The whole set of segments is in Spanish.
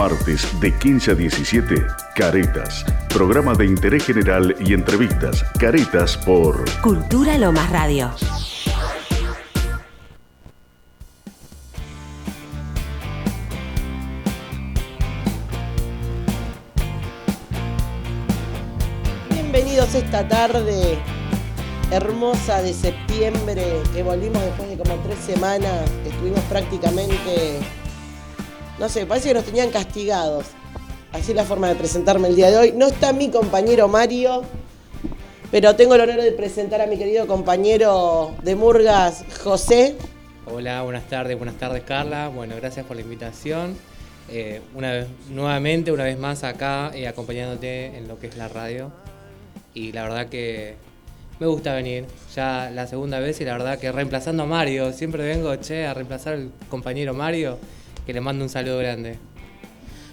martes de 15 a 17, Caretas, programa de interés general y entrevistas. Caretas por Cultura Lomas Radio. Bienvenidos esta tarde hermosa de septiembre, que volvimos después de como tres semanas, que estuvimos prácticamente, no sé, parece que nos tenían castigados. Así es la forma de presentarme el día de hoy. No está mi compañero Mario, pero tengo el honor de presentar a mi querido compañero de Murgas, José. Hola, buenas tardes, buenas tardes Carla. Bueno, gracias por la invitación. Eh, una vez, nuevamente, una vez más acá, eh, acompañándote en lo que es la radio. Y la verdad que me gusta venir, ya la segunda vez y la verdad que reemplazando a Mario, siempre vengo, che, a reemplazar al compañero Mario, que le mando un saludo grande.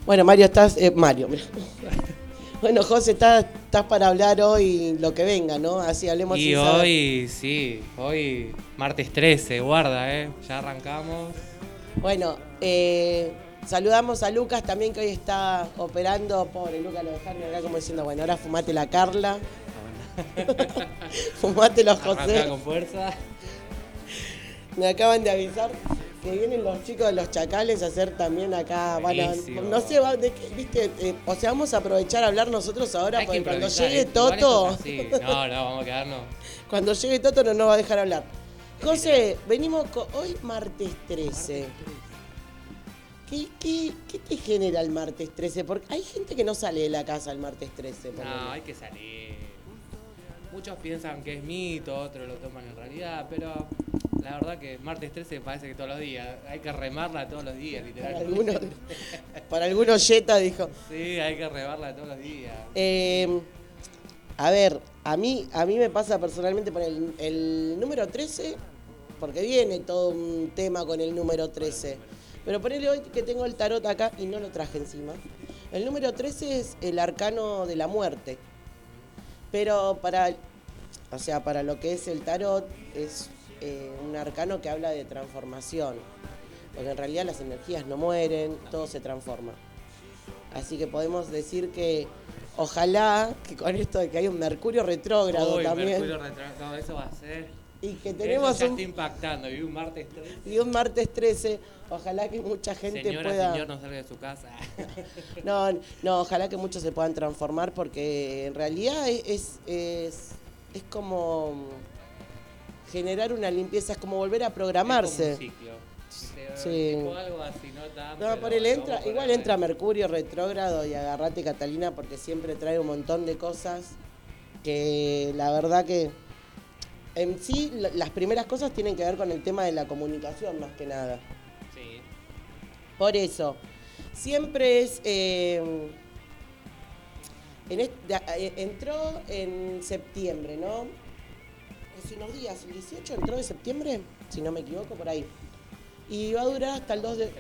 Bueno, Mario, estás. eh, Mario, mira. Bueno, José, estás, estás para hablar hoy lo que venga, ¿no? Así hablemos Y saber. hoy, sí, hoy martes 13, guarda, eh, ya arrancamos. Bueno, eh, saludamos a Lucas también que hoy está operando. Pobre Lucas, lo dejaron acá como diciendo, bueno, ahora fumate la Carla, fumate los Arranca José. con fuerza. Me acaban de avisar que vienen los chicos de los chacales a hacer también acá. Van a- no sé, va- de viste, eh, o sea, vamos a aprovechar a hablar nosotros ahora Hay porque cuando llegue ¿eh? Esto Toto. No, no, vamos a quedarnos. cuando llegue Toto no nos va a dejar hablar. José, venimos hoy martes 13. ¿Qué, qué, qué te genera el martes 13? Porque hay gente que no sale de la casa el martes 13. ponele. No, hay que salir. Muchos piensan que es mito, otros lo toman en realidad, pero la verdad que martes 13 parece que todos los días. Hay que remarla todos los días, para literal. algunos, para algunos Jetta dijo. Sí, hay que remarla todos los días. Eh, a ver, a mí, a mí me pasa personalmente por el, el número 13, porque viene todo un tema con el número 13. Pero ponele hoy que tengo el tarot acá y no lo traje encima. El número 13 es el arcano de la muerte. Pero para, o sea, para lo que es el tarot, es eh, un arcano que habla de transformación. Porque en realidad las energías no mueren, todo se transforma. Así que podemos decir que ojalá que con esto de que hay un Mercurio retrógrado Uy, también Mercurio retrasado, eso va a ser. y que Eso tenemos ya un, está impactando. Y un martes 13. y un martes 13, ojalá que mucha gente Señora, pueda... señor, no salga de su casa. No, no, ojalá que muchos se puedan transformar porque en realidad es, es, es, es como generar una limpieza, es como volver a Es programarse. como un ciclo. Pero Sí. tipo algo así, no tanto. No, por él entra, por igual ahí. entra Mercurio retrógrado y agarrate Catalina porque siempre trae un montón de cosas que la verdad que en sí la- las primeras cosas tienen que ver con el tema de la comunicación más que nada. Sí. Por eso, siempre es... eh, en eh, entró en septiembre, ¿no? Hace unos días, el 18 entró de septiembre, si no me equivoco, por ahí. Y va a durar hasta el 2 de...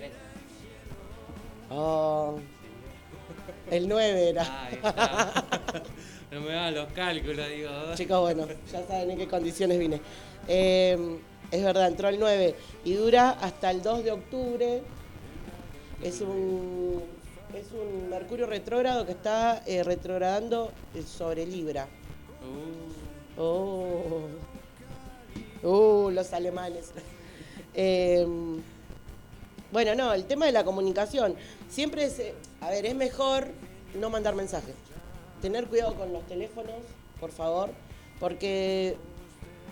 Oh, el 9 era. Ahí está. No me hagan los cálculos, digo. Chicos, bueno, ya saben en qué condiciones vine. Eh, es verdad, entró el 9 y dura hasta el 2 de octubre. Es un, es un Mercurio retrógrado que está eh, retrogradando eh, sobre Libra. Uh, Oh, uh, los alemanes. Eh, bueno, no, el tema de la comunicación. Siempre es, eh, a ver, es mejor no mandar mensajes. Tener cuidado con los teléfonos, por favor, porque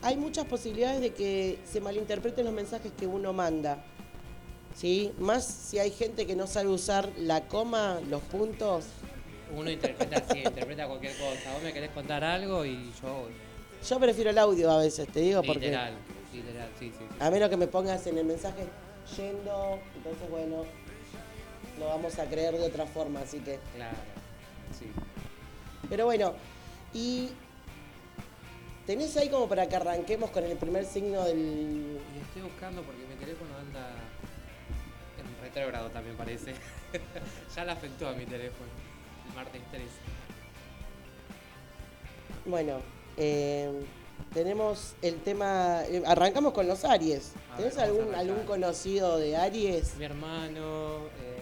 hay muchas posibilidades de que se malinterpreten los mensajes que uno manda. ¿Sí? Más si hay gente que no sabe usar la coma, los puntos. uno interpreta así, interpreta cualquier cosa. Vos me querés contar algo y yo. Yo prefiero el audio a veces, te digo, porque... Literal, literal, sí, sí. sí. A menos que me pongas en el mensaje yendo, entonces bueno, lo vamos a creer de otra forma, así que. Claro, sí. Pero bueno, y tenés ahí como para que arranquemos con el primer signo del. Y estoy buscando porque mi teléfono en retrógrado también parece. ya le afectó a mi teléfono. El martes 13. Bueno, eh, tenemos el tema. eh, arrancamos con los Aries. A ¿Tenés ver, vamos a algún, arrancar. algún conocido de Aries? Mi hermano, eh,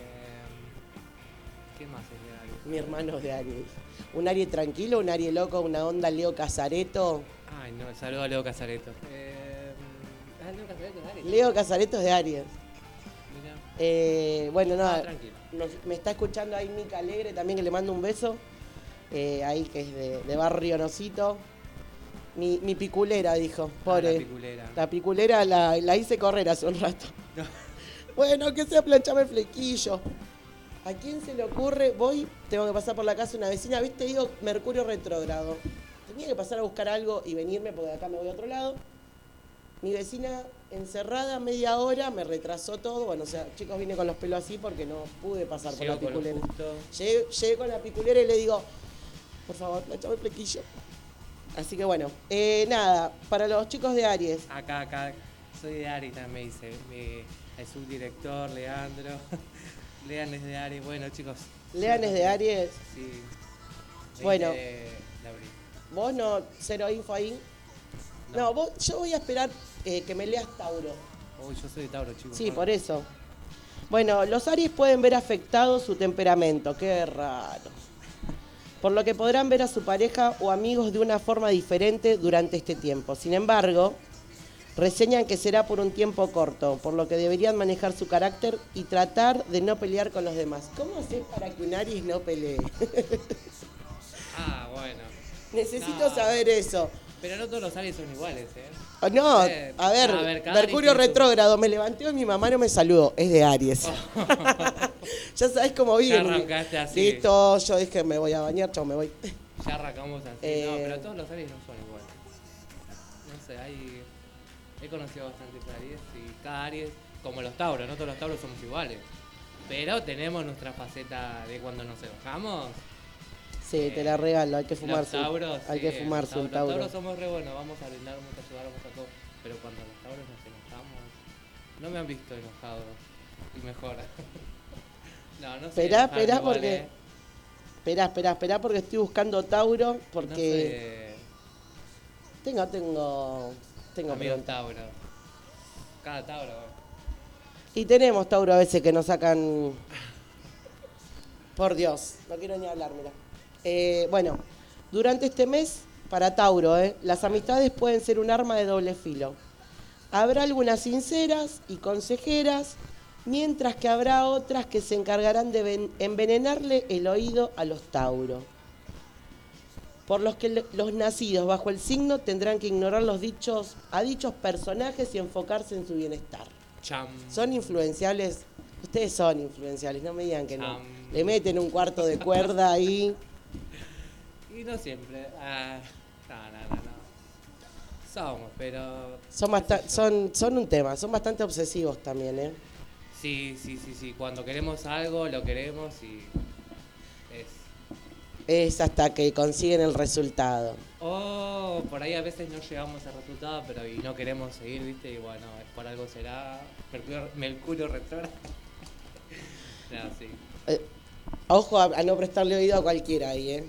¿Quién más es de Aries? Mi hermano es de Aries. Un Aries tranquilo, un Aries loco, una onda Leo Casareto. Ay, no, saludo a Leo Casareto. Eh, ah, Leo Casareto es de Aries. Leo Casareto es de Aries. Eh, bueno, no, Ah, nos- me está escuchando ahí Mica Alegre también, que le mando un beso. Eh, ahí que es de, de Barrio Nosito. Mi, mi piculera, dijo. Ah, Pobre. la piculera. La piculera la, la hice correr hace un rato. No. Bueno, que sea planchame el flequillo. ¿A quién se le ocurre? Voy, tengo que pasar por la casa de una vecina, ¿viste? Digo, Mercurio retrógrado. Tenía que pasar a buscar algo y venirme porque de acá me voy a otro lado. Mi vecina encerrada media hora, me retrasó todo. Bueno, o sea, chicos, vine con los pelos así porque no pude pasar por la piculera. Llegué, llegué con la piculera y le digo, por favor, planchame el flequillo. Así que bueno, eh, nada, para los chicos de Aries, Acá, acá, soy de Aries también, me dice. El subdirector, Leandro. Lean es de Aries. Bueno, chicos. Lean es de Aries, Sí. 20 Bueno. de, vos no, cero info ahí. No, No. vos, yo voy a esperar eh, que me leas Tauro. Uy, yo soy de Tauro, chicos. Sí, por eso. Bueno, los Aries pueden ver afectado su temperamento, qué raro. Por lo que podrán ver a su pareja o amigos de una forma diferente durante este tiempo. Sin embargo, reseñan que será por un tiempo corto, por lo que deberían manejar su carácter y tratar de no pelear con los demás. ¿Cómo haces para que un Aries no pelee? Ah, bueno. Necesito No. saber eso. Pero no todos los Aries son iguales, ¿eh? Oh, No, Eh, a ver, a ver, cada Mercurio retrógrado, me levanté y mi mamá no me saludó, es de Aries. ya sabes cómo Ya viven. arrancaste así. Listo, yo dije me voy a bañar, chao, me voy. Ya arrancamos así. Eh, No, pero todos los Aries no son iguales. No sé, hay. He conocido bastantes Aries y cada Aries, como los Tauros, no todos los Tauros somos iguales. Pero tenemos nuestra faceta de cuando nos enojamos. Sí, te la regalo, hay que Los fumarse. Tauros, hay que fumarse los un Tauro. Los Tauros somos re buenos, vamos a brindar, vamos a ayudar, vamos a todo. Pero cuando los Tauros nos enojamos, no me han visto enojado. Y mejora. no, no sé. Esperá, enojarme esperá igual, porque- eh. Esperá, esperá, esperá porque estoy buscando Tauro No porque sé. tengo, tengo, tengo Amigo. Tauro. Cada Tauro. Y tenemos Tauro a veces que nos sacan. Por Dios, no quiero ni hablar, mira. Eh, bueno, durante este mes, para Tauro, eh, las amistades pueden ser un arma de doble filo. Habrá algunas sinceras y consejeras, mientras que habrá otras que se encargarán de ven- envenenarle el oído a los Tauro. Por los que los nacidos bajo el signo tendrán que ignorar los dichos a dichos personajes y enfocarse en su bienestar. Cham. Son influenciables. Ustedes son influenciables, no me digan que no. Le meten un cuarto de cuerda ahí. Y no siempre. Ah, no, no, no, no. Somos, pero. Son, basta- son, son un tema, son bastante obsesivos también, ¿eh? Sí, sí, sí, sí. Cuando queremos algo, lo queremos y. Es. Es hasta que consiguen el resultado. O por ahí a veces no llegamos al resultado, pero y no queremos seguir, ¿viste? Y bueno, por algo será. Mercurio, Mercurio retrógrado. no, sí. Eh, ojo a, a no prestarle oído a cualquiera ahí, ¿eh?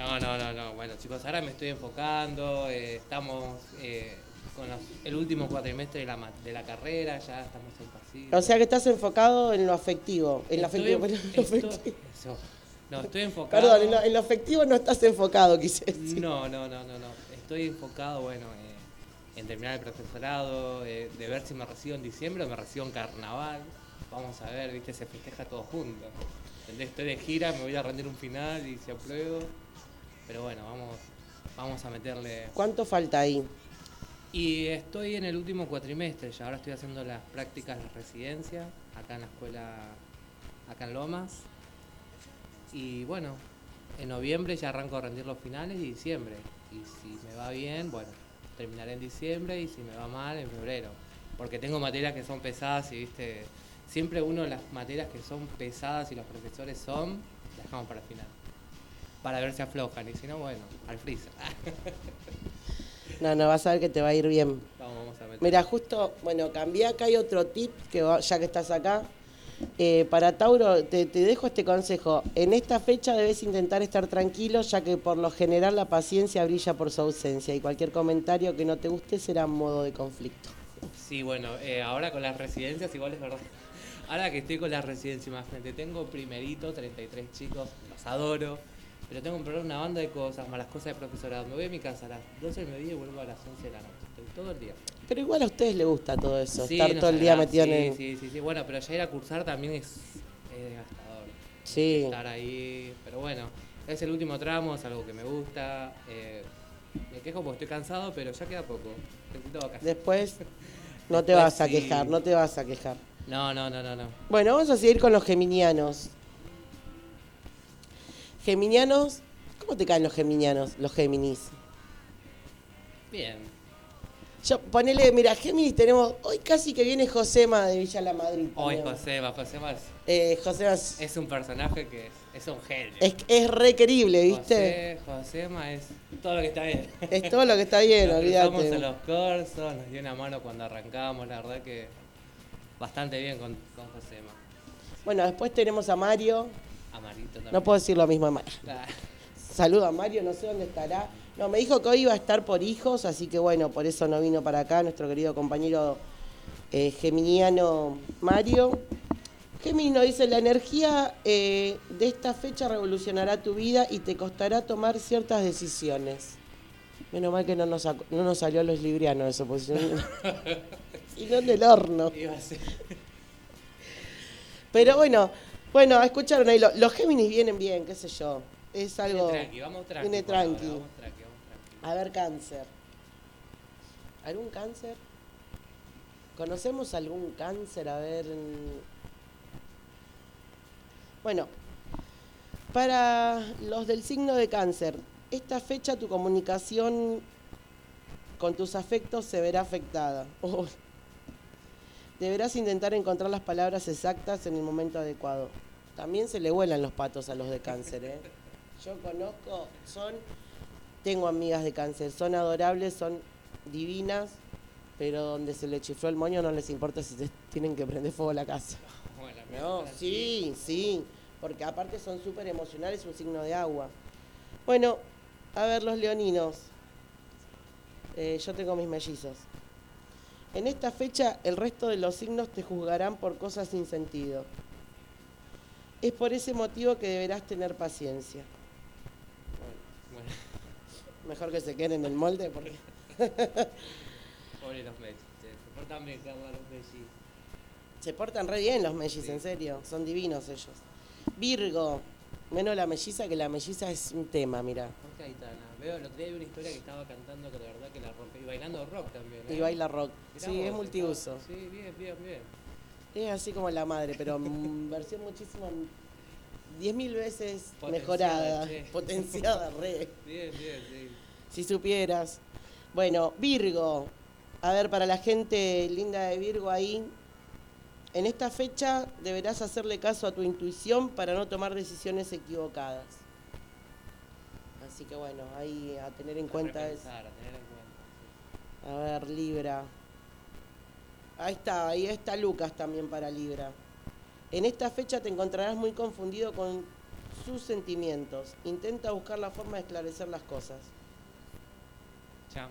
No, no, no, no. Bueno, chicos, ahora me estoy enfocando. eh, estamos eh, con los- el último cuatrimestre de la, de la carrera, ya estamos en pasillo. O sea que estás enfocado en lo afectivo. En lo Estoy- afectivo, en lo estoy- afectivo. eso. No, estoy enfocado. Perdón, en lo, en lo afectivo no estás enfocado, quise decir. No, no, no, no, no. Estoy enfocado, bueno, eh, en terminar el profesorado, de ver si me recibo en diciembre o me recibo en carnaval. Vamos a ver, viste, se festeja todo junto. Estoy de gira, me voy a rendir un final y si apruebo. Pero bueno, vamos, vamos a meterle. ¿Cuánto falta ahí? Y estoy en el último cuatrimestre, ya ahora estoy haciendo las prácticas de residencia acá en la escuela, acá en Lomas. Y bueno, en noviembre ya arranco a rendir los finales y diciembre. Y si me va bien, bueno, terminaré en diciembre y si me va mal, en febrero. Porque tengo materias que son pesadas y, viste, siempre uno las materias que son pesadas y los profesores son, las dejamos para el final. Para ver si aflojan y si no, bueno, al freezer. No, no, vas a ver que te va a ir bien. vamos, vamos a meter. Mira, justo, bueno, cambié acá hay otro tip, que va- ya que estás acá. Eh, para Tauro, te, te dejo este consejo. En esta fecha debes intentar estar tranquilo, ya que por lo general la paciencia brilla por su ausencia y cualquier comentario que no te guste será modo de conflicto. Sí, bueno, eh, ahora con las residencias igual es verdad. ahora que estoy con la residencia, imagínate, tengo primerito, 33 chicos, los adoro, pero tengo que probar una banda de cosas, malas cosas de profesorado. Me voy a mi casa a las 12 del mediodía y vuelvo a las 11 de la noche. Estoy todo el día. Pero igual a ustedes les gusta todo eso, Sí, estar todo el día metido sí, en. Sí, sí, sí. Bueno, pero ya ir a cursar también es, es desgastador. Sí. Estar ahí. Pero bueno, es el último tramo, es algo que me gusta. eh, me quejo porque estoy cansado, pero ya queda poco. Necesito vacaciones. Después no te Después vas a sí. quejar, no te vas a quejar. No, no, no, no, no. Bueno, vamos a seguir con los geminianos. Geminianos, ¿cómo te caen los geminianos, los Géminis? Bien. Yo, ponele, mira, Géminis tenemos, hoy casi que viene Josema de Villa La Madrid. Hoy. Josema, Josema es, Eh, Josema es, es un personaje que es, es un genio. es, es re querible, ¿viste? José, Josema es todo lo que está bien. Es todo lo que está bien, Nos cruzamos en olvídate. los cursos, nos dio una mano cuando arrancamos, la verdad que bastante bien con, con Josema. Bueno, después tenemos a Mario. No puedo decir lo mismo a Mario. Ah, Saludo a Mario, no sé dónde estará. No, me dijo que hoy iba a estar por hijos, así que bueno, por eso no vino para acá nuestro querido compañero eh, geminiano Mario. Géminis nos dice, la energía eh, de esta fecha revolucionará tu vida y te costará tomar ciertas decisiones. Menos mal que no nos, no nos salió a los librianos eso, porque si no, si no horno. iba a ser- Pero bueno, bueno, escucharon ahí, lo- los Géminis vienen bien, qué sé yo. Es algo... Viene tranqui, vamos tranqui. viene por ahora, tranqui. Vamos tranqui, vamos tranqui. A ver, cáncer. ¿Algún cáncer? ¿Conocemos algún cáncer? A ver. Bueno, para los del signo de cáncer, esta fecha tu comunicación con tus afectos se verá afectada. Uy. Deberás intentar encontrar las palabras exactas en el momento adecuado. También se le vuelan los patos a los de cáncer, ¿eh? Yo conozco, son tengo amigas de cáncer, son adorables, son divinas, pero donde se le chifló el moño no les importa si tienen que prender fuego la casa. No, sí, sí, porque aparte son súper emocionales, un signo de agua. Bueno, a ver los leoninos. Eh, yo tengo mis mellizos. En esta fecha el resto de los signos te juzgarán por cosas sin sentido. Es por ese motivo que deberás tener paciencia. Bueno, Mejor que se queden en el molde porque... pobre los Messi. Se portan bien, Carla, los Messi. Se portan re bien los mellis, Sí. en serio. Son divinos ellos. Virgo. Menos la melliza, que la melliza es un tema, mira. Jorge Aitana. Veo, el otro día vi una historia que estaba cantando que la verdad que la rompe. Y bailando rock también. ¿eh? Y baila rock. Mirá Sí, vos, es multiuso. está- Sí, bien, bien, bien. Es así como la madre, pero versión muchísimo... 10.000 veces Potenciada, mejorada, che. potenciada, re. Bien, bien, sí. Si supieras. Bueno, Virgo. A ver, para la gente linda de Virgo ahí, en esta fecha deberás hacerle caso a tu intuición para no tomar decisiones equivocadas. Así que bueno, ahí a tener en A cuenta es. a tener en cuenta. A ver, Libra. Ahí está, ahí está Lucas también para Libra. En esta fecha te encontrarás muy confundido con sus sentimientos. Intenta buscar la forma de esclarecer las cosas. Cham.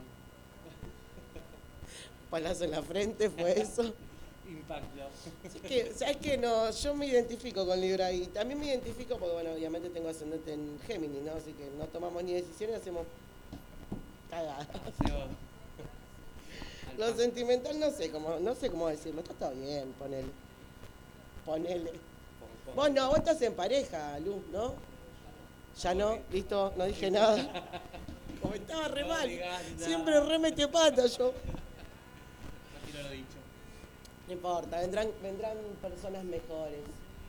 Palazo en la frente fue eso. Impacto. Así que, ¿sabes qué? No, yo me identifico con Libra y también me identifico porque, bueno, obviamente tengo ascendente en Géminis, ¿no? Así que no tomamos ni decisiones, hacemos cagadas. Lo sentimental no sé cómo, no sé cómo decirlo, está todo bien, ponele. Ponele. Pon, pon. Vos no, vos estás en pareja, Luz, ¿no? Ya no, listo, no dije nada. Como estaba re mal. Siempre re mete pata yo. No quiero lo dicho. No importa, vendrán, vendrán personas mejores.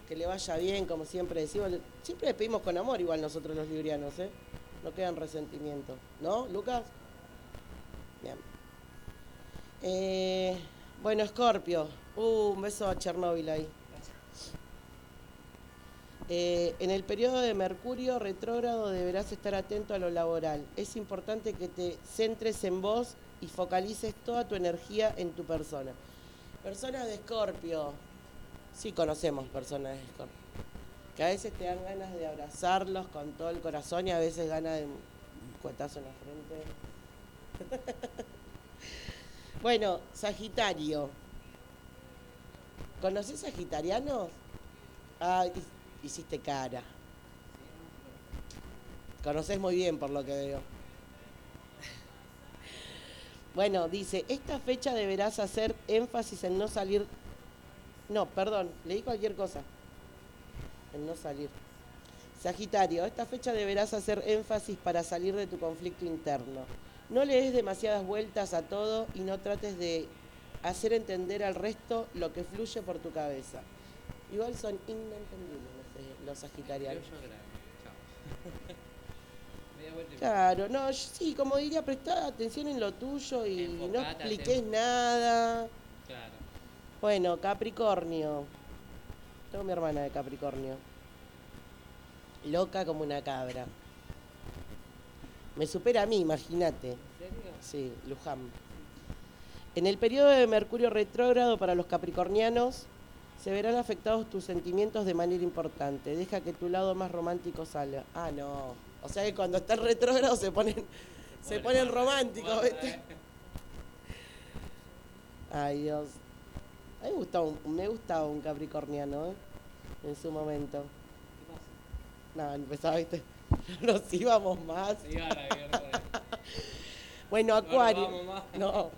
Que le vaya bien, como siempre decimos. Siempre le pedimos con amor igual nosotros los librianos, ¿eh? No quedan resentimientos. ¿No, Lucas? Bien. Eh, bueno, Scorpio. Uh, un beso a Chernóbil ahí. Eh, en el periodo de Mercurio retrógrado deberás estar atento a lo laboral. Es importante que te centres en vos y focalices toda tu energía en tu persona. Personas de Escorpio. Sí conocemos personas de Escorpio. Que a veces te dan ganas de abrazarlos con todo el corazón y a veces ganas de un cuetazo en la frente. bueno, Sagitario. ¿Conoces sagitarianos? Ah, hi- hiciste cara. Conoces muy bien por lo que veo. Bueno, dice, esta fecha deberás hacer énfasis en no salir... No, perdón, leí cualquier cosa. En no salir. Sagitario, esta fecha deberás hacer énfasis para salir de tu conflicto interno. No le des demasiadas vueltas a todo y no trates de hacer entender al resto lo que fluye por tu cabeza. Igual son inentendibles los, eh, los sagitarianos. Yo grande. Chao. Media vuelta y- Claro, no, yo sí, como diría, prestá atención en lo tuyo y no expliques nada. Claro. Bueno, Capricornio. Tengo mi hermana de Capricornio. Loca como una cabra. Me supera a mí, imagínate. ¿En serio? Sí, Luján. En el periodo de Mercurio retrógrado para los capricornianos se verán afectados tus sentimientos de manera importante. Deja que tu lado más romántico salga. Ah, no. O sea que cuando están retrógrados se ponen, se ponen románticos, ¿viste? Ay, Dios. A mí me gustaba un, me gustaba un capricorniano, ¿eh? En su momento. ¿Qué No, empezaba, ¿viste? Nos íbamos más. pasa? Miércoles. Bueno, Acuario. No.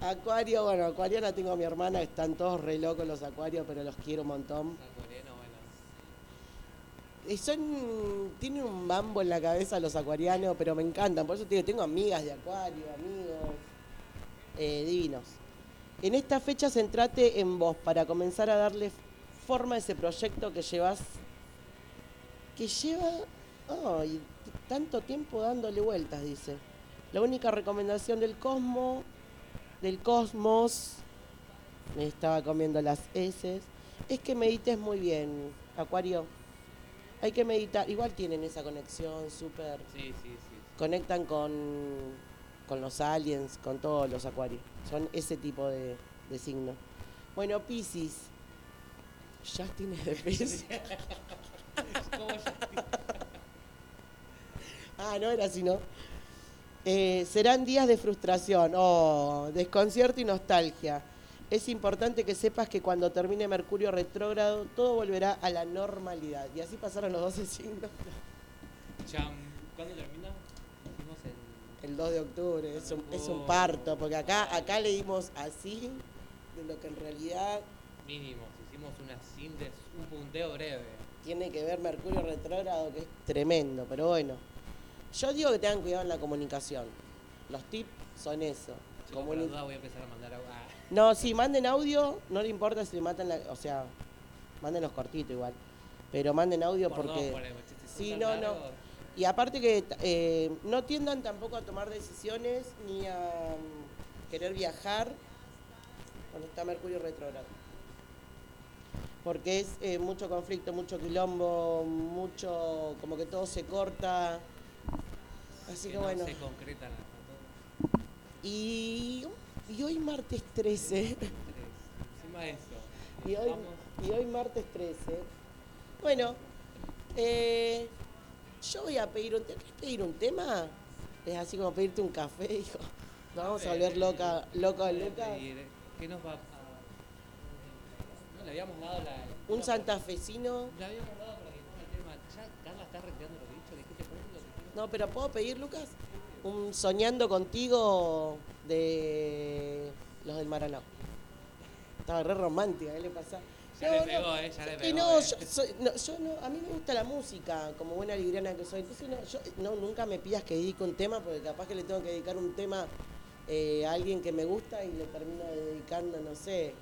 Acuario, bueno, Acuariana tengo a mi hermana, están todos re locos los acuarios, pero los quiero un montón. San Coreano, bueno. Y son, tienen un mambo en la cabeza los acuarianos, pero me encantan. Por eso te digo, tengo amigas de acuario, amigos eh, divinos. En esta fecha centrate en vos para comenzar a darle forma a ese proyecto que llevas, que lleva t- tanto tiempo dándole vueltas, dice. La única recomendación del cosmos, del cosmos, me estaba comiendo las heces, es que medites muy bien, Acuario. Hay que meditar, igual tienen esa conexión súper, Sí, sí, sí. conectan con, con los aliens, con todos los acuarios. Son ese tipo de, de signos. Bueno, Pisces. Justin es de Pisces. Ah, no era así, ¿no? Eh, serán días de frustración, oh, desconcierto y nostalgia. Es importante que sepas que cuando termine Mercurio retrógrado, todo volverá a la normalidad. Y así pasaron los 12 signos. ¿Cuándo termina? El. El 2 de octubre, es un, es un Oh. parto, porque acá, acá leímos así de lo que en realidad Mínimo, hicimos una síntesis, un punteo breve. tiene que ver Mercurio retrógrado, que es tremendo, pero bueno. Yo digo que tengan cuidado en la comunicación. Los tips son eso. Chicos, por Comuni- la duda voy a empezar a mandar agua. No, sí, manden audio, no le importa si le matan la... O sea, mándenlos cortito igual. Pero manden audio por porque... dos, Sí, no, no. Y aparte que eh, no tiendan tampoco a tomar decisiones ni a mm, querer viajar cuando está Mercurio retrógrado. Porque es eh, mucho conflicto, mucho quilombo, mucho, como que todo se corta. Así que, no bueno. se concretan las cosas. Y, y hoy martes 13. Tres. Encima de eso. Y hoy, y hoy martes 13. Bueno, eh, yo voy a pedir un tema. ¿Querés pedir un tema? Es así como pedirte un café, hijo. Nos vamos a volver loca, loca, loca. Pedir, ¿Qué nos va a.? No, le habíamos dado la. Un santafesino. Le habíamos dado para que ponga el tema. Ya Carla está retirando lo que he dicho. Dijiste lo que. No, pero ¿puedo pedir, Lucas? Un Soñando Contigo de los del Maraná. Estaba re romántica, ¿qué le pasa? Ya le pegó, eh, ya le pegó, no, eh. yo, soy- no, yo no, a mí me gusta la música, como buena libriana que soy. Entonces, no, yo, no, nunca me pidas que dedique un tema, porque capaz que le tengo que dedicar un tema eh, a alguien que me gusta y le termino dedicando, no sé,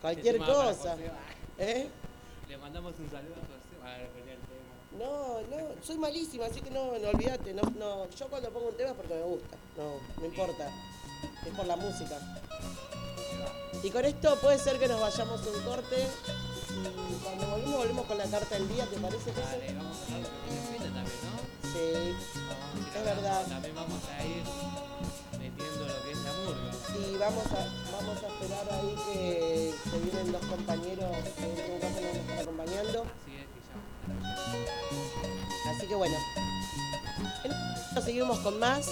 cualquier para cosa. ¿Eh? Le mandamos un saludo a José. A ver, ponía el tema. No, no, soy malísima, así que no, no olvídate. No, no, yo cuando pongo un tema es porque me gusta, no, no importa. Es por la música. Y con esto puede ser que nos vayamos un corte. Y cuando volvemos, volvemos con la carta del día, ¿te parece, José? Dale, vamos a hablar de que también, ¿no? Sí. Vamos a ir Es verdad. También vamos a ir metiendo lo que es la murga. Y vamos a, vamos a esperar ahí que se vienen los compañeros que en un nos están acompañando. Así es que ya. Así que bueno. En- Seguimos con más.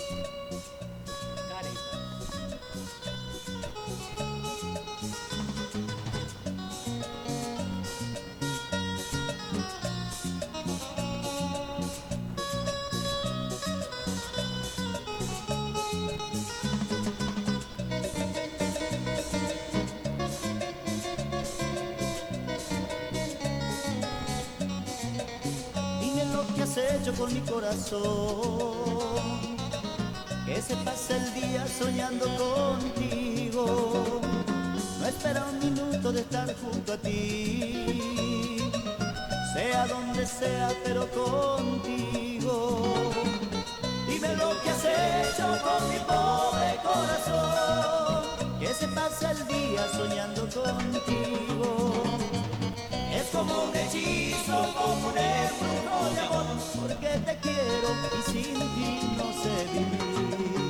Que se pase el día soñando contigo. No espera un minuto de estar junto a ti. Sea donde sea, pero contigo. Dime lo que has hecho con mi pobre corazón. Que se pasa el día soñando contigo. Es como un hechizo, como un porque te quiero y sin ti no sé vivir.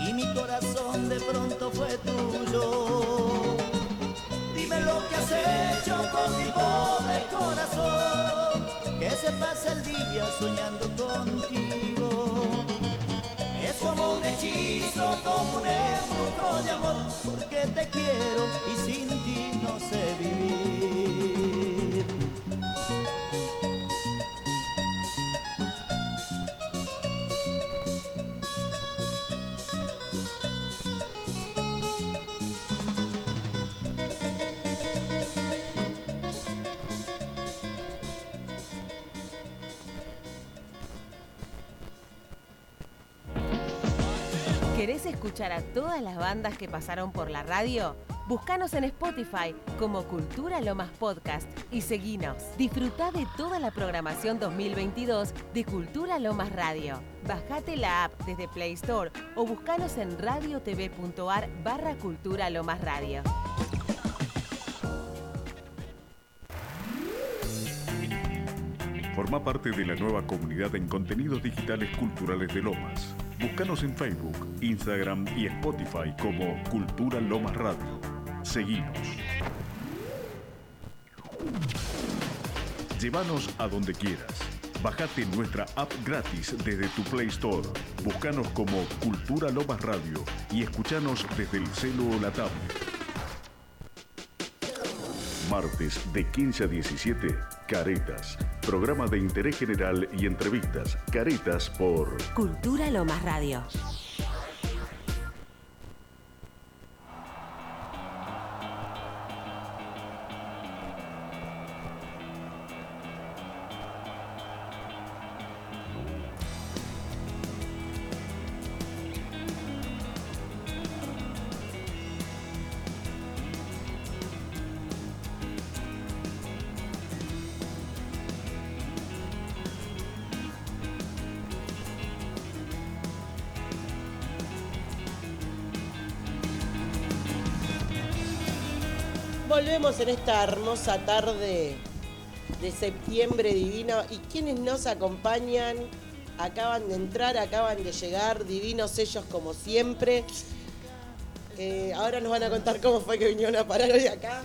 Y mi corazón de pronto fue tuyo. Dime lo que has hecho con mi pobre corazón, que se pasa el día soñando contigo. Es como un hechizo, como un embrujo de amor, porque te quiero y sin ti no sé ¿Querés escuchar a todas las bandas que pasaron por la radio? Búscanos en Spotify como Cultura Lomas Podcast y seguinos. Disfruta de toda la programación 2022 de Cultura Lomas Radio. Bajate la app desde Play Store o buscanos en radiotv.ar barra Cultura Lomas Radio. Forma parte de la nueva comunidad en contenidos digitales culturales de Lomas. Búscanos en Facebook, Instagram y Spotify como Cultura Lomas Radio. Seguinos. Llévanos a donde quieras. Bájate nuestra app gratis desde tu Play Store. Búscanos como Cultura Lomas Radio y escuchanos desde el celo o la tablet. Martes de 15 a 17, Caretas. Programa de interés general y entrevistas. Caretas por Cultura Lomas Radio. Volvemos en esta hermosa tarde de septiembre divino y quienes nos acompañan acaban de entrar, acaban de llegar, divinos ellos como siempre. Eh, ahora nos van a contar cómo fue que vinieron a parar hoy acá.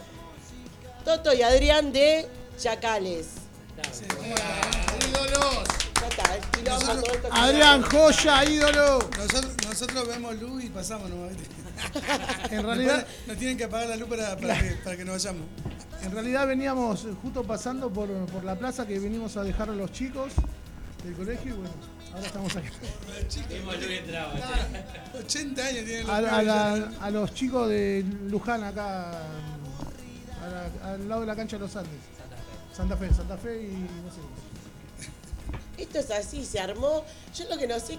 Toto y Adrián de Chacales. ídolos. Ya está, el quilombo, Nosotros- todo esto que- Adrián, joya, ídolo. Nosotros, nosotros vemos luz y pasamos nomás. En realidad, Después Nos tienen que apagar la luz para, para, que, para que nos vayamos. en realidad veníamos justo pasando por, por la plaza que venimos a dejar a los chicos del colegio y bueno, ahora estamos che. Claro, 80 años tienen los A, a la- los chicos de Luján acá, la- al lado de la cancha de los Andes. Santa Fe, Santa Fe y no sé. Esto es así, se armó. Yo lo que no sé,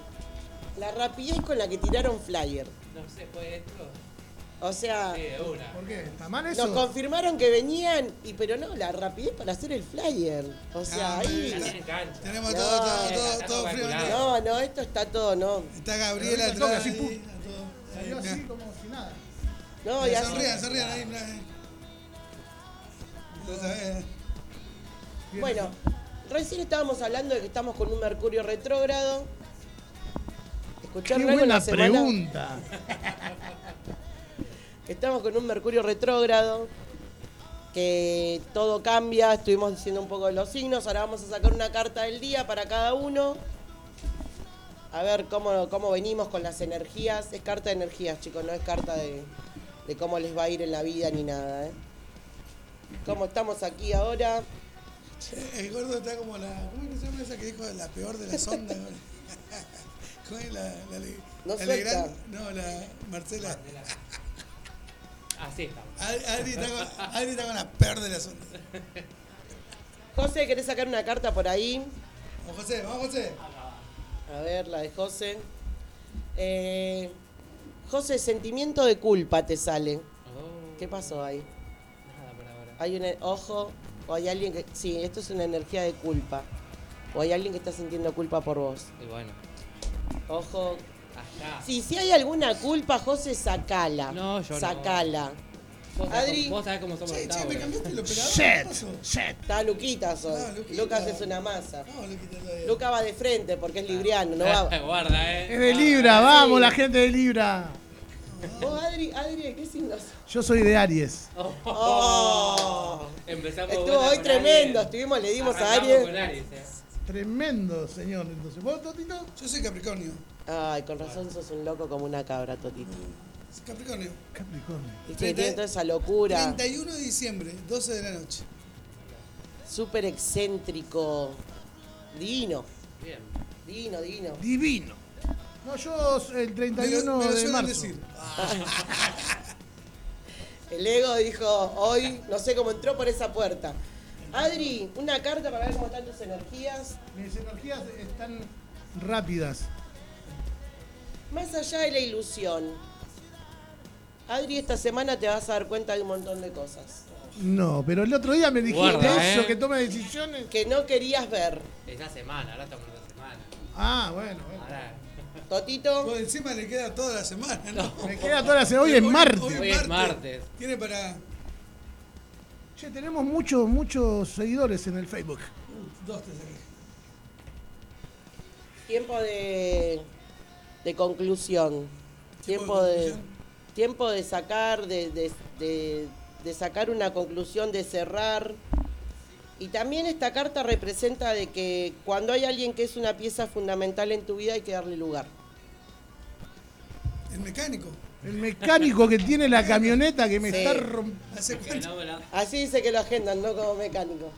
la rapidez con la que tiraron flyer. No sé, fue esto. O sea, Sí, de una. ¿Por qué? ¿Está mal eso? nos confirmaron que venían, y pero no, la rapidez para hacer el flyer. O sea, Ah, ahí. Ya tienen cancha. Tenemos No, todo, todo, todo, todo todo frío. calculado. No, no, esto está todo, no. Está Gabriela Pero atrás. así, a todo. Salió así como si nada. No, y así. Sonrían, sonrían ahí, mirá. eh. Entonces, eh, Bueno, recién estábamos hablando de que estamos con un Mercurio retrógrado. Qué ¿Escucharon algo en buena la semana? pregunta. Estamos con un Mercurio retrógrado, que todo cambia, estuvimos diciendo un poco de los signos, ahora vamos a sacar una carta del día para cada uno. A ver cómo, cómo venimos con las energías. Es carta de energías, chicos, no es carta de, de cómo les va a ir en la vida ni nada. ¿eh? ¿Cómo estamos aquí ahora? El gordo está como la. ¿Cómo es que se llama esa que dijo la peor de las ondas? ¿Cómo es la. la, la- No la. Legrand? No, la Marcela. Así estamos. Adri Adri está, con, Adri está con la peor de las ondas. José, ¿querés sacar una carta por ahí? Vamos, José, vamos, José. A ver, la de José. Eh, José, sentimiento de culpa te sale. Oh, ¿Qué pasó ahí? Nada por ahora. Hay un ojo, o hay alguien que. Sí, esto es una energía de culpa. O hay alguien que está sintiendo culpa por vos. Y bueno, Ojo. allá. Sí, si hay alguna culpa, José, sacala. No, yo no. Sacala. Vos sabés Adri. cómo- Vos sabés cómo somos Che, che, ¿me cambiaste el operador? Shit, ¿Qué pasó? shit. Está Luquitas hoy. Luquita. Lucas es una masa. No, Luquita todavía. Luca va de frente porque es libriano, no va. Guarda, Es eh. de Libra, vamos, la gente de Libra. ¿Vos, Adri, Adri, ¿de qué signo sos? Yo soy de Aries. Oh. Empezamos Estuvo buena hoy con tremendo, Aries. estuvimos, le dimos a Arrancamos Aries. con Aries, eh. Tremendo, señor. Entonces, ¿vos, Totito? Yo soy Capricornio. Ay, con razón sos un loco como una cabra, Totito. Capricornio. Capricornio. Que tiene toda esa locura. 31 de diciembre, 12 de la noche. Súper excéntrico. Divino, Bien. divino, divino. Divino. No, yo el Me 31 lo, me lo de marzo. decir. El ego dijo, hoy no sé cómo entró por esa puerta. Adri, una carta para ver cómo están tus energías. Mis energías están rápidas. Más allá de la ilusión. Adri, esta semana te vas a dar cuenta de un montón de cosas. No, pero el otro día me dijiste Guarda, eso, eh. que tome decisiones. Que no querías ver. Esta semana, ahora estamos en la semana. Ah, bueno, bueno. Ahora. Totito, Pues encima le queda toda la semana, ¿no? Me queda toda la semana. Hoy es martes. Hoy es martes. Tiene para Che, tenemos muchos, muchos seguidores en el Facebook. dos, te saqué. tiempo de, de conclusión. ¿Tiempo Tiempo de de, conclusión? tiempo de sacar, de, de- de- de sacar una conclusión, de cerrar. Y también esta carta representa de que cuando hay alguien que es una pieza fundamental en tu vida hay que darle lugar. El mecánico. El mecánico que tiene la camioneta que me Sí. está rompiendo. Así dice que lo agendan, no como mecánico.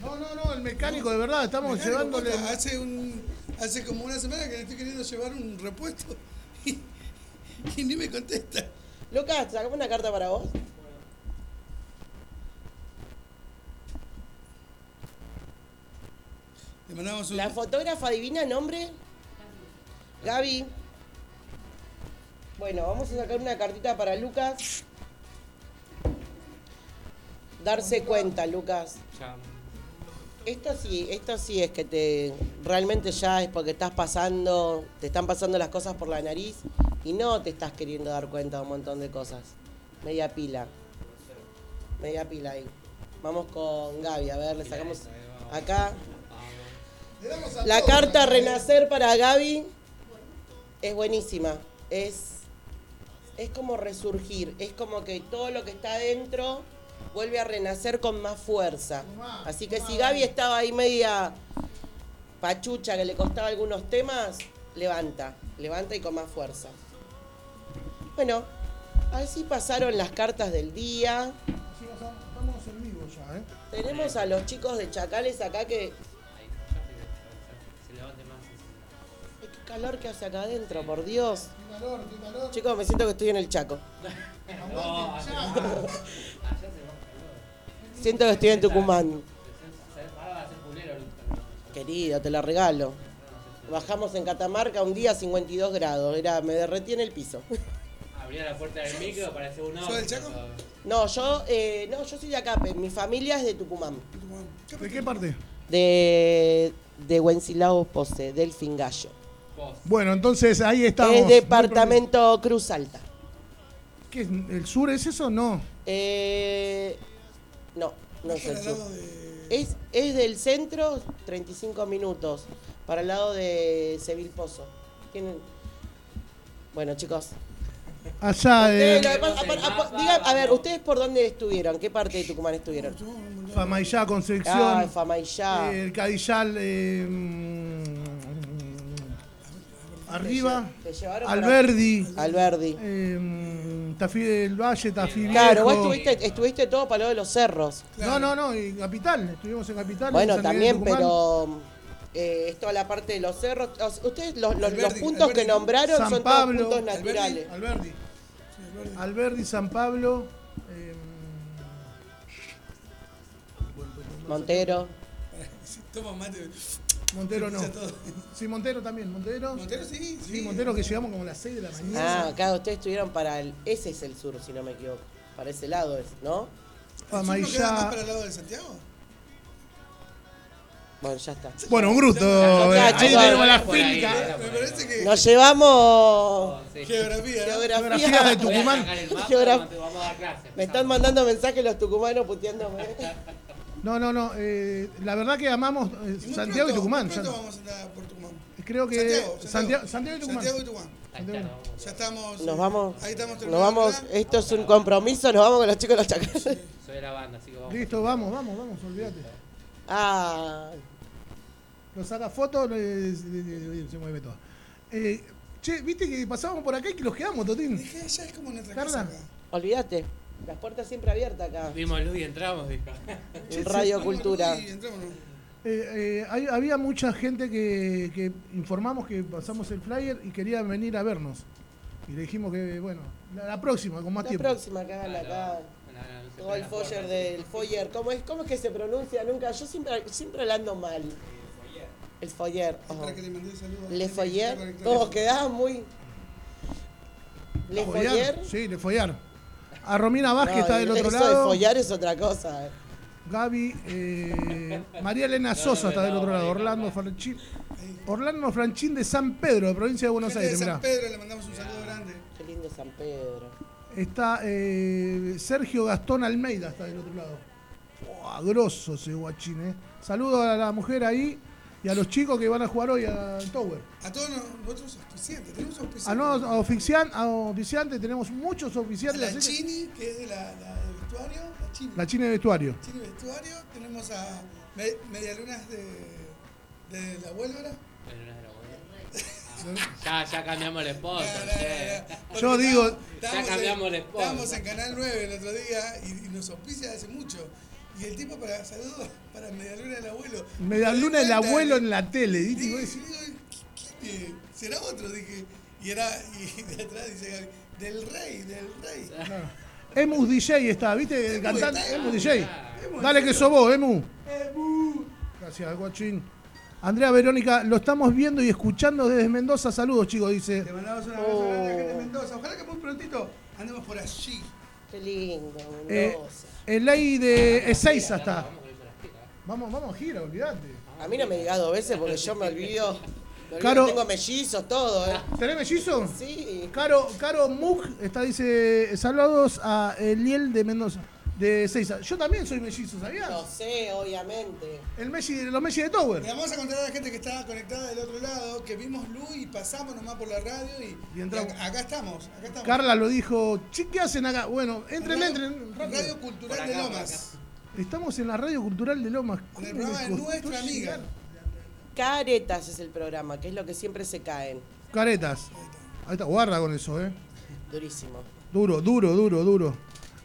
No, no, no, el mecánico de verdad, estamos llevándole. Hace, un, hace como una semana que le estoy queriendo llevar un repuesto y, y ni me contesta. Lucas, sacame una carta para vos. Le mandamos un. La fotógrafa adivina nombre. Gaby. Bueno, vamos a sacar una cartita para Lucas. Darse cuenta, Lucas. Ya. Esto sí, esto sí es que te realmente ya es porque estás pasando, te están pasando las cosas por la nariz y no te estás queriendo dar cuenta de un montón de cosas. Media pila. Media pila ahí. Vamos con Gaby, a ver, le sacamos acá. La carta. Renacer para Gaby es buenísima. Es, es como resurgir. Es como que todo lo que está adentro vuelve a renacer con más fuerza. Así que si Gaby estaba ahí media pachucha, que le costaba algunos temas, levanta. Levanta y con más fuerza. Bueno, así pasaron las cartas del día. Sí, estamos en vivo ya, ¿eh? Tenemos a los chicos de Chacales acá que... Ahí, ya se, se levante más. Ay, qué calor que hace acá adentro, por Dios. Qué calor, qué calor. Chicos, me siento que estoy en el Chaco. No, allá, allá se va calor. Siento que estoy en Tucumán. Querido, te la regalo. Bajamos en Catamarca un día a 52 grados. Era, me derretí en el piso. Abría la puerta del micro, parecía un ¿Sos horno. del Chaco? No, yo, eh, no, yo soy de acá. Mi familia es de Tucumán. ¿De qué parte? De, de Wensilao Pose, del Fingallo. Bueno, entonces ahí estamos. Es departamento Cruz Alta. ¿Qué es? ¿El sur es eso? No. Eh, no, no es el sur. de. Es, es del centro, 35 minutos, para el lado de Seville Pozo. Tienen... Bueno, chicos. Allá de a- a- a- diga- a ver, ¿ustedes por dónde estuvieron? ¿Qué parte de Tucumán estuvieron? Famaillá, Concepción, Ah, Famayá. eh, el Cadillal, eh, mm, arriba, Alberdi, Alberdi. eh, Tafí del Valle, Tafí Claro, vos estuviste, estuviste todo para lo de los cerros. No, no, no, en Capital, estuvimos en Capital. en Bueno, también, pero eh, es toda la parte de los cerros. O sea, Ustedes, los, los- los Alberdi, puntos Alberdi, que nombraron San son Pablo, todos puntos naturales. Alberdi, Sí, Alberdi. Alberdi, San Pablo, eh, Montero. Toma mate. Montero no. Sí, Montero también, Montero. Montero sí, sí. Sí, Montero que llegamos como a las 6 de la mañana. Ah, acá ustedes estuvieron para el. Ese es el sur, si no me equivoco. Para ese lado es, ¿no? ¿El sur no queda más para el lado de Santiago? Bueno, ya está. Bueno, un eh, Ahí tenemos la finca. Me parece que. Nos llevamos. Geografía. Geografía de Tucumán. Me están mandando mensajes los tucumanos puteándome. No, no, no. eh, la verdad que amamos eh, Santiago pronto, y Tucumán. muy pronto vamos a andar por Tucumán. creo que Santiago, Santiago, Santiago y Tucumán. Santiago y Tucumán. Ya estamos. Nos vamos. Ahí estamos Nos vamos. Esto es un compromiso. Nos vamos con los chicos de los chacales. Soy de la banda, así que vamos. Listo, vamos, vamos, vamos, olvídate. Ah. Lo saca fotos, se mueve todo. Eh, che, viste que pasábamos por acá y que los quedamos, Totín. Dije, ya es como nuestra Carla. casa. Olvídate. Las puertas siempre abiertas acá. Vimos luz y entramos, dijo. En Radio Cultura. Y entrémonos. Eh, eh, hay- había mucha gente que, que informamos que pasamos el flyer y querían venir a vernos. Y le dijimos que, bueno, la, la próxima, con más La tiempo. próxima que hagan acá. Todo el foyer del foyer. ¿Cómo es, ¿Cómo es que se pronuncia? Nunca. Yo siempre, siempre la ando mal. El foyer. Para que le mandé foyer. conectado. Como quedaba muy. Le foyer. Sí, le follar. A Romina Vázquez No, está del otro eso lado. de follar es otra cosa. Gaby, eh, María Elena Sosa está del otro lado. Orlando Franchín. Orlando Franchín de San Pedro, de provincia de Buenos Gente de Aires, San mirá. Pedro, le mandamos un saludo grande. Qué lindo San Pedro. Está eh, Sergio Gastón Almeida, está del otro lado. Buah, grosso ese guachín, eh. Saludos a la mujer ahí y a los chicos que van a jugar hoy al Tower. A todos nos- nosotros auspiciantes, tenemos auspiciantes. A, no, a, ofician- a oficiantes, tenemos muchos A oficiantes. la Chini, que es de la, la del vestuario, la Chini. la de vestuario. Chini vestuario, tenemos a me- Medialunas de, de la Huélvara. Ya, ya cambiamos el sponsor, che. Yo digo- Ya cambiamos el sponsor. Estábamos en Canal 9 el otro día y, y nos auspicia hace mucho. Y el tipo para saludos para Medialuna del abuelo. Media luna el abuelo en la tele. Y ¿viste? Y digo, digo. ¿Será otro? Dije. Y era, y de atrás dice Gaby, del rey, del rey. claro. Emus DJ está, ¿viste? El Emu cantante está. Emus DJ. Dale que sos vos, Emu. Gracias, guachín. Andrea Verónica, lo estamos viendo y escuchando desde Mendoza. Saludos, chicos, dice. Le mandamos un abrazo grande a la gente de Mendoza. Ojalá que muy prontito andemos por allí. Qué lindo, Eh, Mendoza. El ley de Ezeiza está. Vamos, vamos a gira, olvídate. A mí no me digas dos veces porque yo me olvido. Me olvido Caro- que tengo mellizos, todo, ¿eh? ¿Tenés mellizo? Sí. Caro, Caro Mug está, dice, saludos a Eliel de Mendoza, de Ezeiza. Yo también soy mellizo, ¿sabías? Lo sé, obviamente. El Messi, los Messi de Tower. Le vamos a contar a la gente que está conectada del otro lado que vimos luz y pasamos nomás por la radio y, Y entramos. y acá, acá estamos. Acá estamos. Carla lo dijo, che, ¿qué hacen acá? Bueno, entren, Radio- entren. rápido. Radio Cultural de Lomas. Estamos en la radio cultural de Lomas. En el ¿Cómo programa de nuestra amiga. Caretas es el programa, que es lo que siempre se caen. Caretas. Ahí está, guarda con eso, eh. Durísimo. Duro, duro, duro, duro.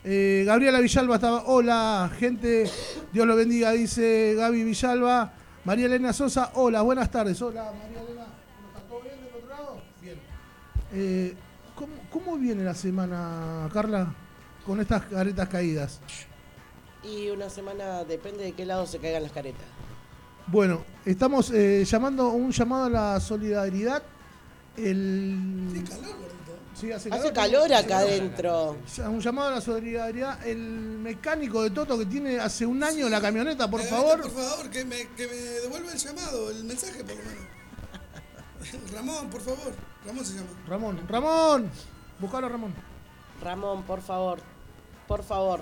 Eh, Gabriela Villalba estaba. Hola, gente. Dios lo bendiga, dice Gaby Villalba. María Elena Sosa. Hola, buenas tardes. Hola, María Elena. ¿Cómo está? ¿Todo bien del otro lado? Bien. Eh, ¿cómo, cómo viene la semana, Carla? Con estas caretas caídas. Y una semana depende de qué lado se caigan las caretas. Bueno, estamos eh, llamando un llamado a la solidaridad. El, Qué calor. Sí, hace Hace calor acá adentro. Un llamado a la solidaridad. El mecánico de Toto que tiene hace un año la camioneta, por Eh, favor. Por favor, que me, que me devuelva el llamado, el mensaje por lo menos. Ramón, por favor. Ramón se llama. Ramón, Ramón. Buscalo a Ramón. Ramón, por favor. Por favor.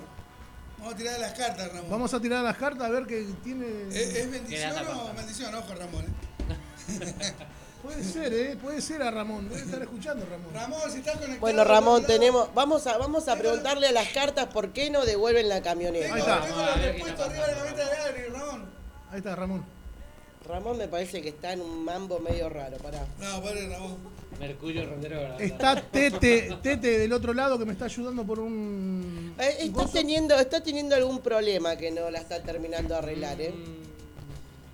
Vamos a tirar las cartas, Ramón. Vamos a tirar las cartas a ver qué tiene. ¿Es, es bendición o maldición? Ojo, Ramón. ¿eh? Puede ser, ¿eh? Puede ser a Ramón. Debe estar escuchando, Ramón. Ramón, si estás conectado. Bueno, Ramón, tenemos, vamos a, vamos a preguntarle a las cartas por qué no devuelven la camioneta. Ahí está. tengo la respuesta arriba de la camioneta de Adri, Ramón. Ahí está, Ramón. Ramón me parece que está en un mambo medio raro, pará. No, pobre Ramón. Mercurio Rondero. ¿verdad? Está Tete, Tete del otro lado que me está ayudando por un. Eh, está, teniendo, está teniendo algún problema que no la está terminando de arreglar, ¿eh?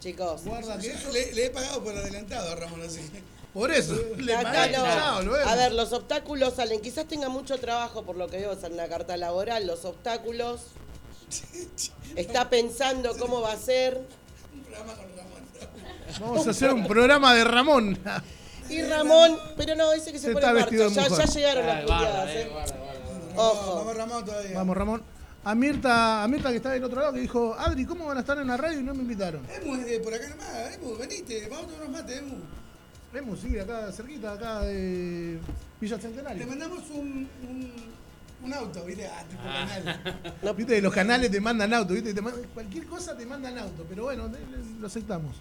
Chicos. Guarda que Yo eso. le, le he pagado por adelantado a Ramón, así. Por eso. Le no. lo vemos. A ver, los obstáculos salen. Quizás tenga mucho trabajo por lo que veo en la carta laboral. Los obstáculos. Está pensando cómo va a ser. Un programa con Ramón. Vamos a hacer un programa de Ramón. Y Ramón, pero no, dice que se, Se pone de Ya, ya llegaron las Ah, eh, ¿eh? Ojo. Vamos, Ramón todavía. Vamos, Ramón. A Mirta, a Mirta que está del otro lado que dijo, Adri, ¿cómo van a estar en la radio y no me invitaron? Emu es de por acá nomás. Emu, venite. Vamos a tomar unos mates, Emu. Vemos, sí, acá cerquita, acá de Villa Te Centenario. mandamos un, un, un auto, ¿viste? Ah, tipo canal. No, Viste, los canales te mandan auto, ¿viste? Te mandan- cualquier cosa te mandan auto, pero bueno, lo aceptamos.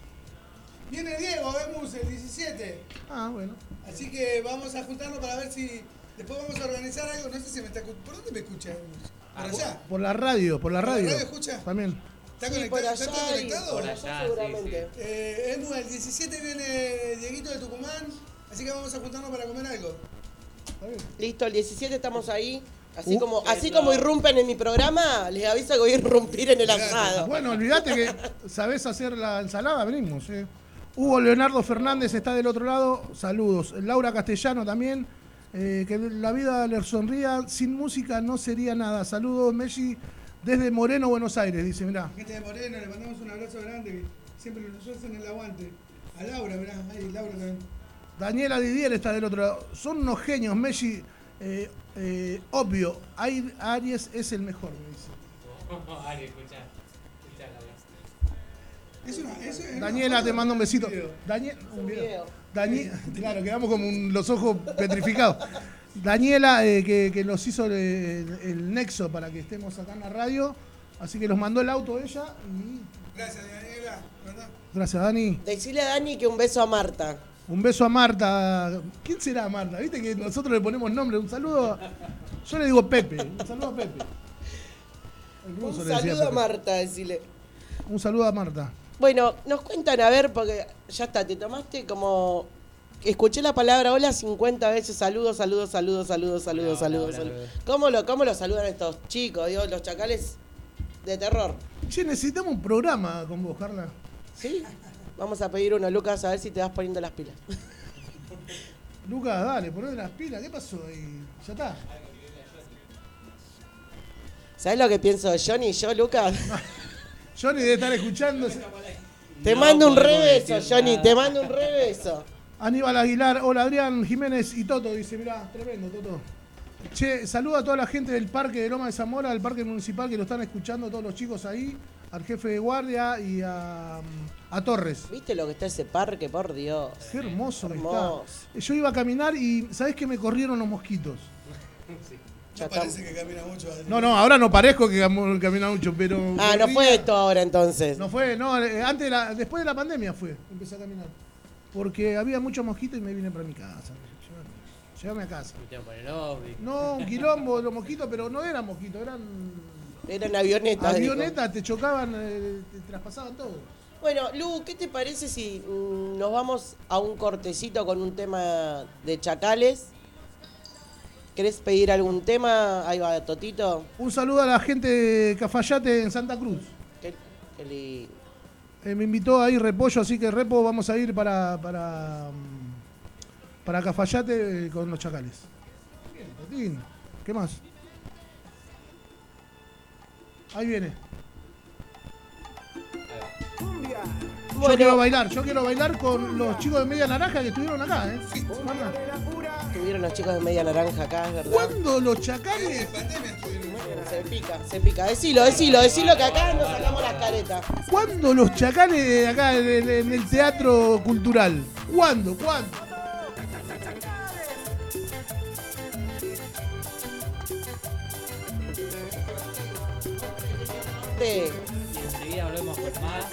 Viene Diego, Emus, el 17. Ah, bueno. Así que vamos a juntarnos para ver si. Después vamos a organizar algo. No sé si me está. ¿Por dónde me escucha Emus? ¿Por allá? Por la radio, por la ¿Por la radio. radio escucha? También. ¿Está Sí, por conectado? allá. ¿Está todo conectado? por Por allá allá, sí, seguramente. Eh, Emu, el 17 viene Dieguito de Tucumán. Así que vamos a juntarnos para comer algo. Listo, el 17 estamos ahí. Así Uh. como, así como irrumpen en mi programa, les aviso que voy a irrumpir en el asado. Bueno, olvídate que sabés hacer la ensalada, venimos. eh. Hugo Leonardo Fernández está del otro lado, saludos. Laura Castellano también, eh, que la vida le sonría, sin música no sería nada. Saludos, Messi, desde Moreno, Buenos Aires, dice, mirá. Gente de Moreno, le mandamos un abrazo grande. que Siempre nos hacen el aguante. A Laura, mirá, ahí Laura también. Daniela Didier está del otro lado. Son unos genios, Messi, eh, eh, obvio, Ay- Aries es el mejor, me dice. Ari, escucha. Es una, es, es una Daniela, te mando un besito. video. Daniel, un video. Dani- claro, quedamos como un- los ojos petrificados. Daniela, eh, que, que nos hizo el, el nexo para que estemos acá en la radio. Así que nos mandó el auto ella. Y Gracias, Daniela. ¿verdad? gracias, Dani. Decirle a Dani que un beso a Marta. Un beso a Marta. ¿Quién será Marta? Viste que nosotros le ponemos nombre. Un saludo. a- Yo le digo Pepe. Un saludo a Pepe. Un saludo a. Marta, decirle. Un saludo a Marta. Bueno, nos cuentan a ver, porque ya está, te tomaste como. Escuché la palabra hola 50 veces, saludos, saludos, saludos, saludos, saludos, Hola, saludos. hola, saludos. hola. ¿Cómo lo, ¿Cómo lo saludan estos chicos? Dios, los chacales de terror. Che, necesitamos un programa con vos, Carla. ¿Sí? Vamos a pedir uno, Lucas, a ver si te vas poniendo las pilas. Lucas, dale, ponete las pilas. ¿Qué pasó ahí? Ya está. ¿Sabes lo que pienso de Johnny y yo, Lucas? Johnny debe estar escuchando. Te No mando un rebeso, Johnny, nada. te mando un rebeso. Aníbal Aguilar, hola Adrián Jiménez y Toto, dice, mirá, tremendo Toto. Che, saluda a toda la gente del parque de Loma de Zamora, del parque municipal que lo están escuchando, todos los chicos ahí, al jefe de guardia y a, a Torres. ¿Viste lo que está ese parque? Por Dios. Qué hermoso que Hermoso. está. Yo iba a caminar y ¿sabés que me corrieron los mosquitos? Ya No parece que camina mucho. Adri. No, no, ahora no parezco que cam- camina mucho, pero... Ah, no fue esto ahora entonces. No fue, no, eh, antes de la- después de la pandemia fue, empecé a caminar. Porque había muchos mosquitos y me vine para mi casa. Llévame, a casa. No, un quilombo de los mosquitos, pero no eran mosquitos, eran Eran avionetas. dijo. avionetas, te chocaban, eh, te traspasaban todo. Bueno, Lu, ¿qué te parece si mm, nos vamos a un cortecito con un tema de chacales? ¿Querés pedir algún tema? Ahí va, Totito. Un saludo a la gente de Cafayate en Santa Cruz. Qué, qué lindo. Eh, me invitó ahí Repollo, así que Repo vamos a ir para para, para Cafayate eh, con los chacales. Bien, Totín. ¿Qué más? Ahí viene. Yo quiero bailar, yo quiero bailar con los chicos de Media Naranja que estuvieron acá, ¿eh? Tuvieron los chicos de media naranja acá, es verdad. ¿Cuándo los chacales? Se pica, se pica. Decilo, decilo, decilo que acá nos sacamos las caretas. ¿Cuándo los chacales de acá en el, en el teatro cultural? ¿Cuándo? ¿Cuándo? Y enseguida volvemos con más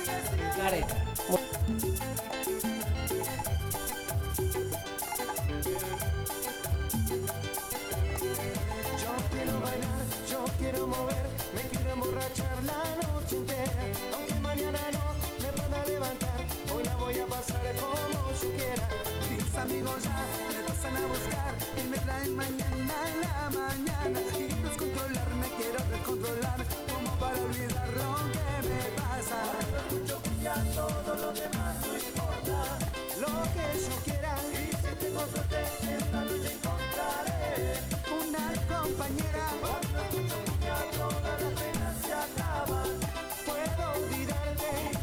careta. Aunque mañana no me pueda levantar, hoy la voy a pasar como yo quiera. Mis amigos ya me pasan a buscar y me traen mañana en la mañana. Y descontrolarme, quiero descontrolar, como para olvidar lo que me pasa. Yo ya todo lo demás no importa, lo que yo quiera. Y si tengo suerte, esta noche encontraré una compañera.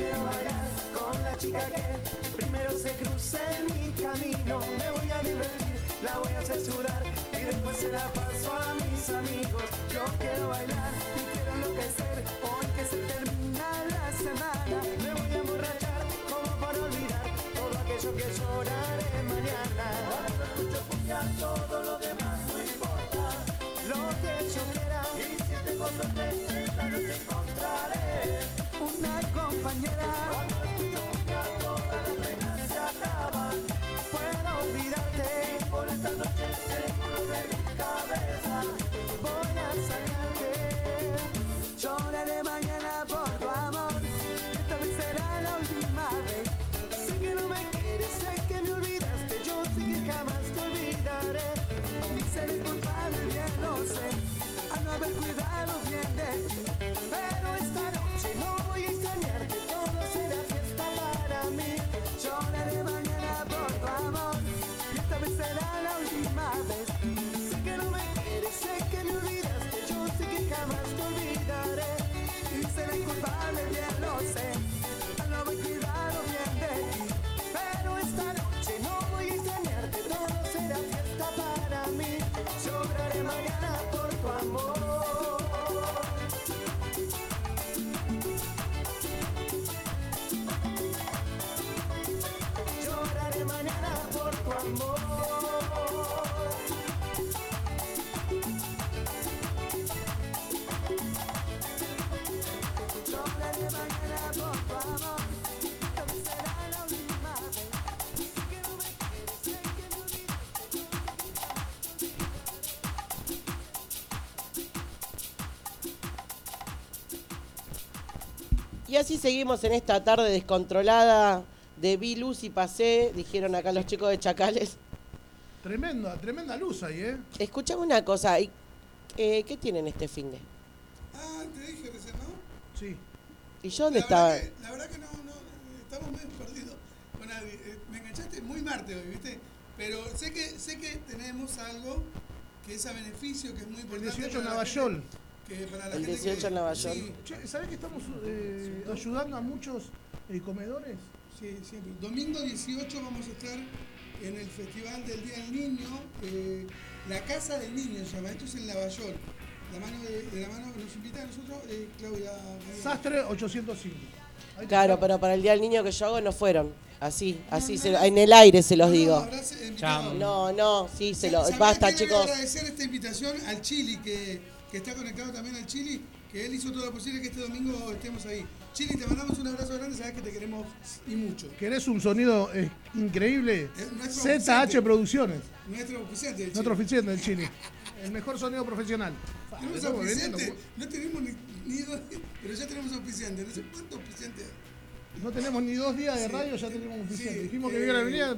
quiero bailar con la chica que primero se cruce en mi camino. Me voy a divertir, la voy a hacer sudar y después se la paso a mis amigos. Yo quiero bailar y quiero enloquecer hoy que se termina la semana. Me voy a emborrachar como para olvidar todo aquello que lloraré mañana. Cuando escucho todo lo demás no importa. Lo que yo quiera y si tengo suerte esta noche encontraré una compañera. Cuando todas las se acaban. Puedo olvidarte y por esta noche seguro mi cabeza voy a sacarte. Lloraré mañana por tu amor. Esta vez será la última vez. Sé que no me quieres, sé que me olvidaste. Yo sé que jamás te olvidaré. Y seré culpable, bien sé. A no haber cuidado bien de. Bien así seguimos en esta tarde descontrolada de vi luz y pasé, dijeron acá los chicos de Chacales. Tremenda, tremenda luz ahí, ¿eh? Escuchame una cosa, ¿y, eh, ¿qué tienen este fin de? Ah, te dije recién, ¿no? Sí. ¿Y yo dónde la estaba? Verdad que, la verdad que no, no, estamos medio perdidos Adri. Eh, Me enganchaste muy Marte hoy, ¿viste? Pero sé que, sé que tenemos algo que es a beneficio, que es muy El importante. 18 para la Navallol. Gente, Que para la El gente 18 que- en Navallol. Sí, Che, ¿sabés que estamos eh, ayudando a muchos eh, comedores? sí, siempre. Domingo 18 vamos a estar en el Festival del Día del Niño. eh, la Casa del Niño se llama. Esto es en Lavallol. La mano de, de la mano que nos invita a nosotros, eh, Claudia. Sastre 805. Ahí Claro, pero para el día del niño que yo hago no fueron. Así, así, no, se- no. en el aire se los No, digo. No, no, sí, se lo. ¿Sabés Basta, chicos. agradecer esta invitación al Chili, que, que está conectado también al Chili, que él hizo todo lo posible que este domingo estemos ahí. Chili, te mandamos un abrazo grande, sabes que te queremos y mucho. ¿Querés un sonido eh, increíble? Nuestro ZH oficiante. Producciones, Nuestro oficiante del nuestro Chili. oficiante del Chile. El mejor sonido profesional. Tenemos auspiciante, no tenemos ni, ni dos, pero ya tenemos auspiciante, no sé cuántos auspiciantes. No tenemos ni dos días de Sí, radio, ya tenemos un oficiante. sí, Dijimos que eh, viene la avenida.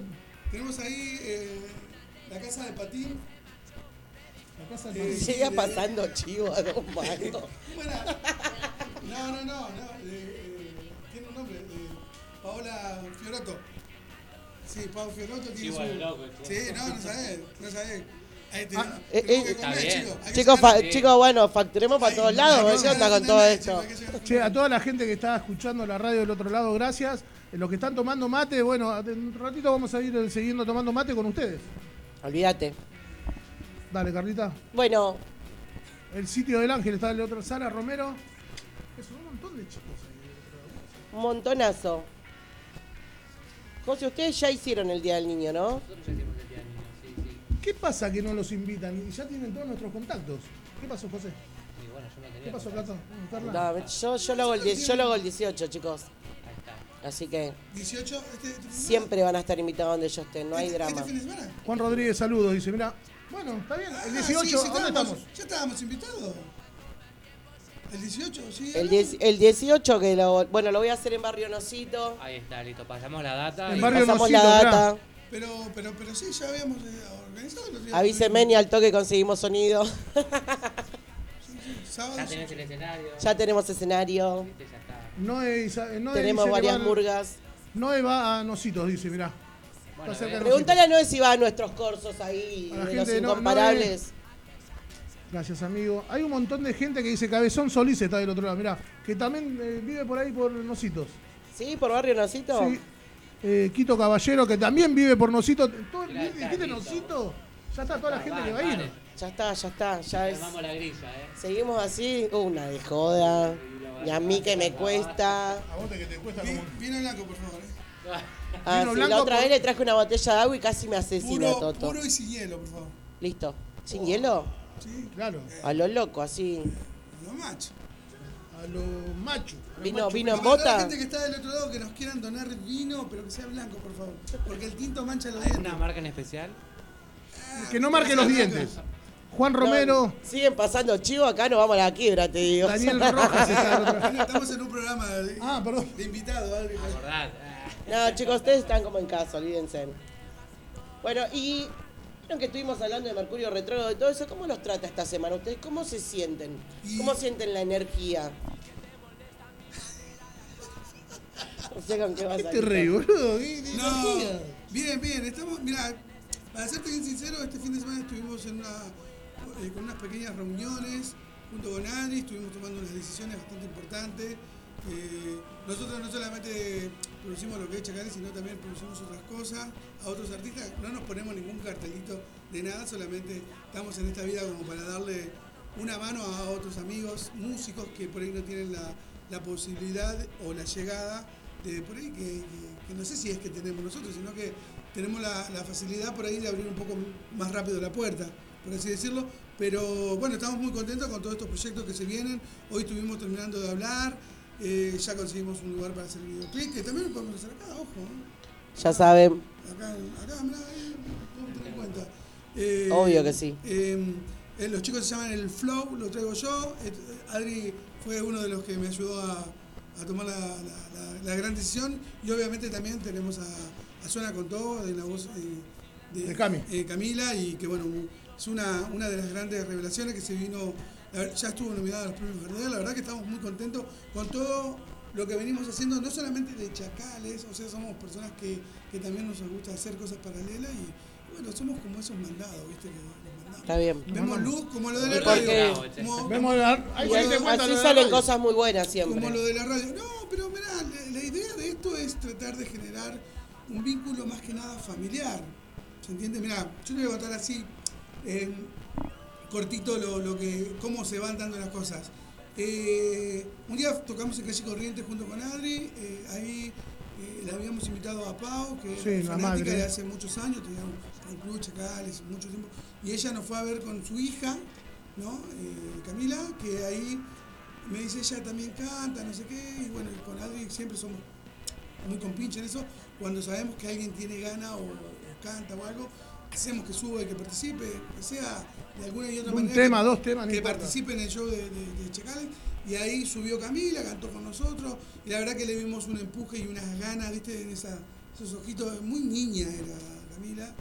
Tenemos ahí eh, la casa de Patín, París. Siga pasando chivo a dos manos. Bueno, no, no, no, no. eh, eh, tiene un nombre. eh, Paola Fioroto. Sí, Paola Fioroto tiene Chivo su. loco, sí, no, no sabés, no sabés. Ahí te, Ah, eh, tenemos eh, comer, Chicos, fa- chicos, bueno, facturemos para todos lados. ¿Qué onda con todo esto? Che, a toda la gente que está escuchando la radio del otro lado, gracias. Eh, Los que están tomando mate, bueno, en un ratito vamos a ir eh, siguiendo tomando mate con ustedes. Olvídate. Dale, Carlita. Bueno, El sitio del ángel está en la otra sala, Romero. Es un montón de chicos ahí. un montonazo. José, ustedes ya hicieron el Día del Niño, ¿no? Nosotros ya hicimos el día del niño, sí, sí. ¿Qué pasa que no los invitan? Y ya tienen todos nuestros contactos. ¿Qué pasó, José? Y bueno, yo no quería. ¿Qué pasó. Cato? Carla? No, yo, yo, lo hago el 10 yo lo hago el 18, chicos. Ahí está. Así que 18, este, este siempre van a estar invitados donde yo esté, no hay Este- drama. Este fin de semana. Juan Rodríguez, saludos. Dice, mira, bueno, está bien. Ah, El sí, 18, sí, ¿dónde estábamos- estamos? Ya estábamos invitados. El 18, sí. El, ¿no? 10 el 18, que lo, bueno, lo voy a hacer en Barrio Nosito. Ahí está, listo. Pasamos la data. En barrio Pasamos Nocito, la data. Pero, pero, pero sí, ya habíamos eh, organizado. los días. Avíseme y al toque conseguimos sonido. Sábado. Ya tenés el escenario. ya tenemos escenario. Viste, ya está. Noé, Isa- Noé Tenemos dice que varias van- murgas. Noé va a Nositos, dice, mirá. Bueno, eh, Pregúntale a Noé si va a nuestros corsos ahí, A la de los No- incomparables. Gracias, amigo. Hay un montón de gente que dice Cabezón Solís está del otro lado, mirá. Que también eh, vive por ahí por Nositos. ¿Sí? ¿Por Barrio Nosito? Sí. Eh, Quito Caballero, que también vive por Nosito. Todo, Mirá, está ¿Dijiste. Nosito? Ya está toda la gente que va a ir. Ya está, ya está, ya es. Armamos la grilla, ¿eh? Seguimos así, una de joda. Y a mí que me cuesta. A vos te que te cuesta como... Vino blanco, por favor. eh. Ah, Vino sí, blanco la otra por- vez le traje una botella de agua y casi me asesina Puro, Toto. puro y sin hielo, por favor. Listo. ¿Sin hielo? Sí, Claro, A lo loco, así. no macho. a lo macho. a lo Vino, macho. vino en Para toda la bota. gente que está del otro lado que nos quieran donar vino, pero que sea blanco, por favor. Porque el tinto mancha los dientes. ¿Una marca en especial? Que no marque los dientes. Juan Romero, No, siguen pasando chivo, acá nos vamos a la quiebra, te digo. Daniel Rojas está del otro lado. Estamos en un programa de, Ah, perdón. de invitados. Adri. Acordad. No, chicos, ustedes están como en casa, olvídense. Bueno, y vieron que estuvimos hablando de Mercurio retrógrado y todo eso. ¿Cómo los trata esta semana? ¿Ustedes cómo se sienten? ¿Cómo sienten la energía? No sé con qué vas a ¿Qué te reí, boludo? ¿Qué- qué No, energía? bien, bien. Estamos, mira, para serte bien sincero, este fin de semana estuvimos en una, eh, con unas pequeñas reuniones junto con Adri, estuvimos tomando unas decisiones bastante importantes. Eh, nosotros no solamente producimos lo que es Chacales, sino también producimos otras cosas a otros artistas. No nos ponemos ningún cartelito de nada, solamente estamos en esta vida como para darle una mano a otros amigos, músicos que por ahí no tienen la, la posibilidad o la llegada de por ahí que, no sé si es que tenemos nosotros, sino que tenemos la, la facilidad por ahí de abrir un poco más rápido la puerta, por así decirlo. Pero bueno, estamos muy contentos con todos estos proyectos que se vienen. Hoy estuvimos terminando de hablar, eh, ya conseguimos un lugar para hacer el videoclip, que también lo podemos hacer acá, ojo. ¿eh? Ya saben. Acá, acá, mirá, tener en cuenta. Eh, Obvio que sí. eh, eh, los chicos se llaman El Flow, lo traigo yo. Eh, Adri fue uno de los que me ayudó a, a tomar la, la- la- la gran decisión. Y obviamente también tenemos a, a Suena con todo, de la voz De Cami. eh, Camila, y que bueno, es una, una de las grandes revelaciones que se vino, ya estuvo nominada a los premios Gardel. La verdad que estamos muy contentos con todo lo que venimos haciendo, no solamente de chacales, o sea, somos personas que, que también nos gusta hacer cosas paralelas y bueno, somos como esos mandados, ¿viste? Que los mandamos. Está bien. Vemos luz como lo de la radio. Como, Vemos la- ahí Y así, salen cosas muy buenas siempre. como lo de la radio. No, pero mirá, la, la idea de esto es tratar de generar un vínculo más que nada familiar. ¿Se entiende? Mirá, yo le voy a contar así, eh, cortito, lo, lo que, cómo se van dando las cosas. Eh, un día tocamos en Calle Corriente junto con Adri, eh, ahí eh, le habíamos invitado a Pau, que Sí, es fanática de hace muchos años, tenía un, un club chacales, mucho tiempo, y ella nos fue a ver con su hija, ¿no? Eh, Camila, que ahí me dice ella también canta, no sé qué, y bueno, con Adri siempre somos muy compinche en eso, cuando sabemos que alguien tiene gana o, o canta o algo, hacemos que suba y que participe, que sea de alguna y otra Un manera. tema, que- dos temas, Que importa. participe en el show de, de, de Chacales. Y ahí subió Camila, cantó con nosotros, y la verdad que le vimos un empuje y unas ganas, viste, en esa, esos ojitos, muy niña era Camila.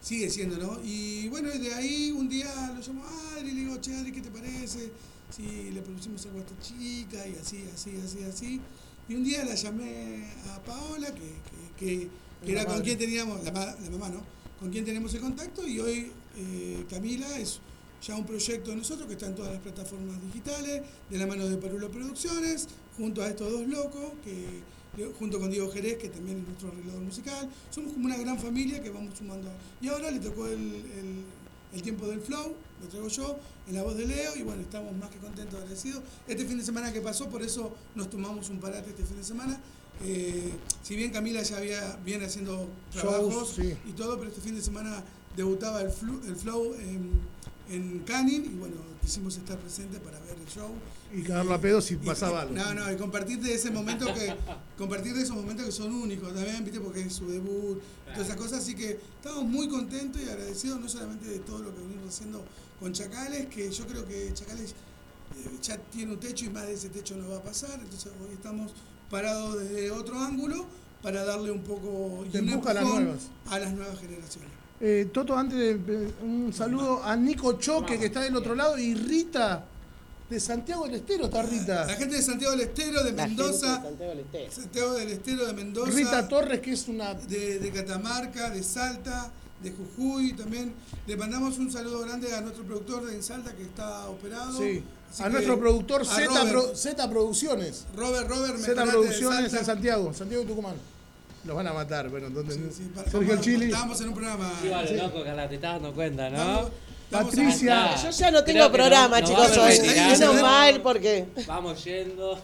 sigue siendo, ¿no? Y bueno, y de ahí un día lo llamo a Adri y le digo, che, Adri, ¿qué te parece? Si le producimos algo a esta chica y así, así, así, así. Y un día la llamé a Paola, que, que, que- que era con quien teníamos, la, ma- la mamá, ¿no? Con quien tenemos el contacto y hoy eh, Camila es ya un proyecto de nosotros que está en todas las plataformas digitales, de la mano de Parulo Producciones, junto a estos dos locos, que junto con Diego Jerez, que también es nuestro arreglador musical. Somos como una gran familia que vamos sumando. Y ahora le tocó el, el- el tiempo del flow, lo traigo yo, en la voz de Leo, y bueno, estamos más que contentos, agradecidos. Este fin de semana que pasó, por eso nos tomamos un parate este fin de semana. Eh, si bien Camila ya había, viene haciendo trabajos sí. y todo, pero este fin de semana debutaba el, flu- el flow en, en Canning, y bueno, quisimos estar presentes para ver el show. Y cagarlo a pedo si Y- pasaba algo. No, no, y compartir de ese momento que compartir de esos momentos que son únicos también, ¿viste? Porque es su debut, todas esas cosas, así que estamos muy contentos y agradecidos no solamente de todo lo que venimos haciendo con Chacales, que yo creo que Chacales eh, ya tiene un techo y más de ese techo no va a pasar, entonces hoy estamos parados desde otro ángulo para darle un poco y un empujón a las nuevas generaciones. Eh, Toto, antes de un saludo a Nico Choque, que está del otro lado, y Rita de Santiago del Estero, está Rita. La gente de Santiago del Estero, de La gente de Mendoza, Santiago del Estero. Santiago del Estero de Mendoza. Rita Torres, que es una de, de Catamarca, de Salta, de Jujuy también. Le mandamos un saludo grande a nuestro productor de en Salta que está operado. Sí. Así A que nuestro productor Z, Pro- Z Producciones. Robert, Robert, Z mejorate de Producciones Salta. en Santiago, Santiago Tucumán. Los van a matar, bueno, entonces. Sí, sí, para- Sergio vamos- Chili. Estábamos en un programa. Sí, vale, loco, Carla, te estás dando cuenta, ¿no? Patricia. Yo ya no tengo programa, no- no chicos, retirar, Menos ¿no? mal porque Vamos yendo.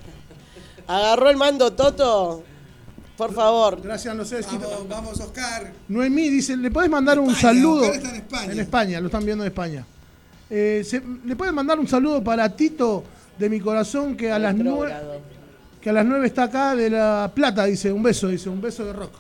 agarró el mando Toto. Por favor. Gracias, no sé. Vamos, vamos, Oscar. Noemí dice, ¿le podés mandar un saludo? Oscar está en España. En España, lo están viendo en España. Eh, se- ¿Le pueden mandar un saludo para Tito de mi corazón que a las nueve. Que a las 9 está acá de La Plata, dice, un beso, dice, un beso de rock.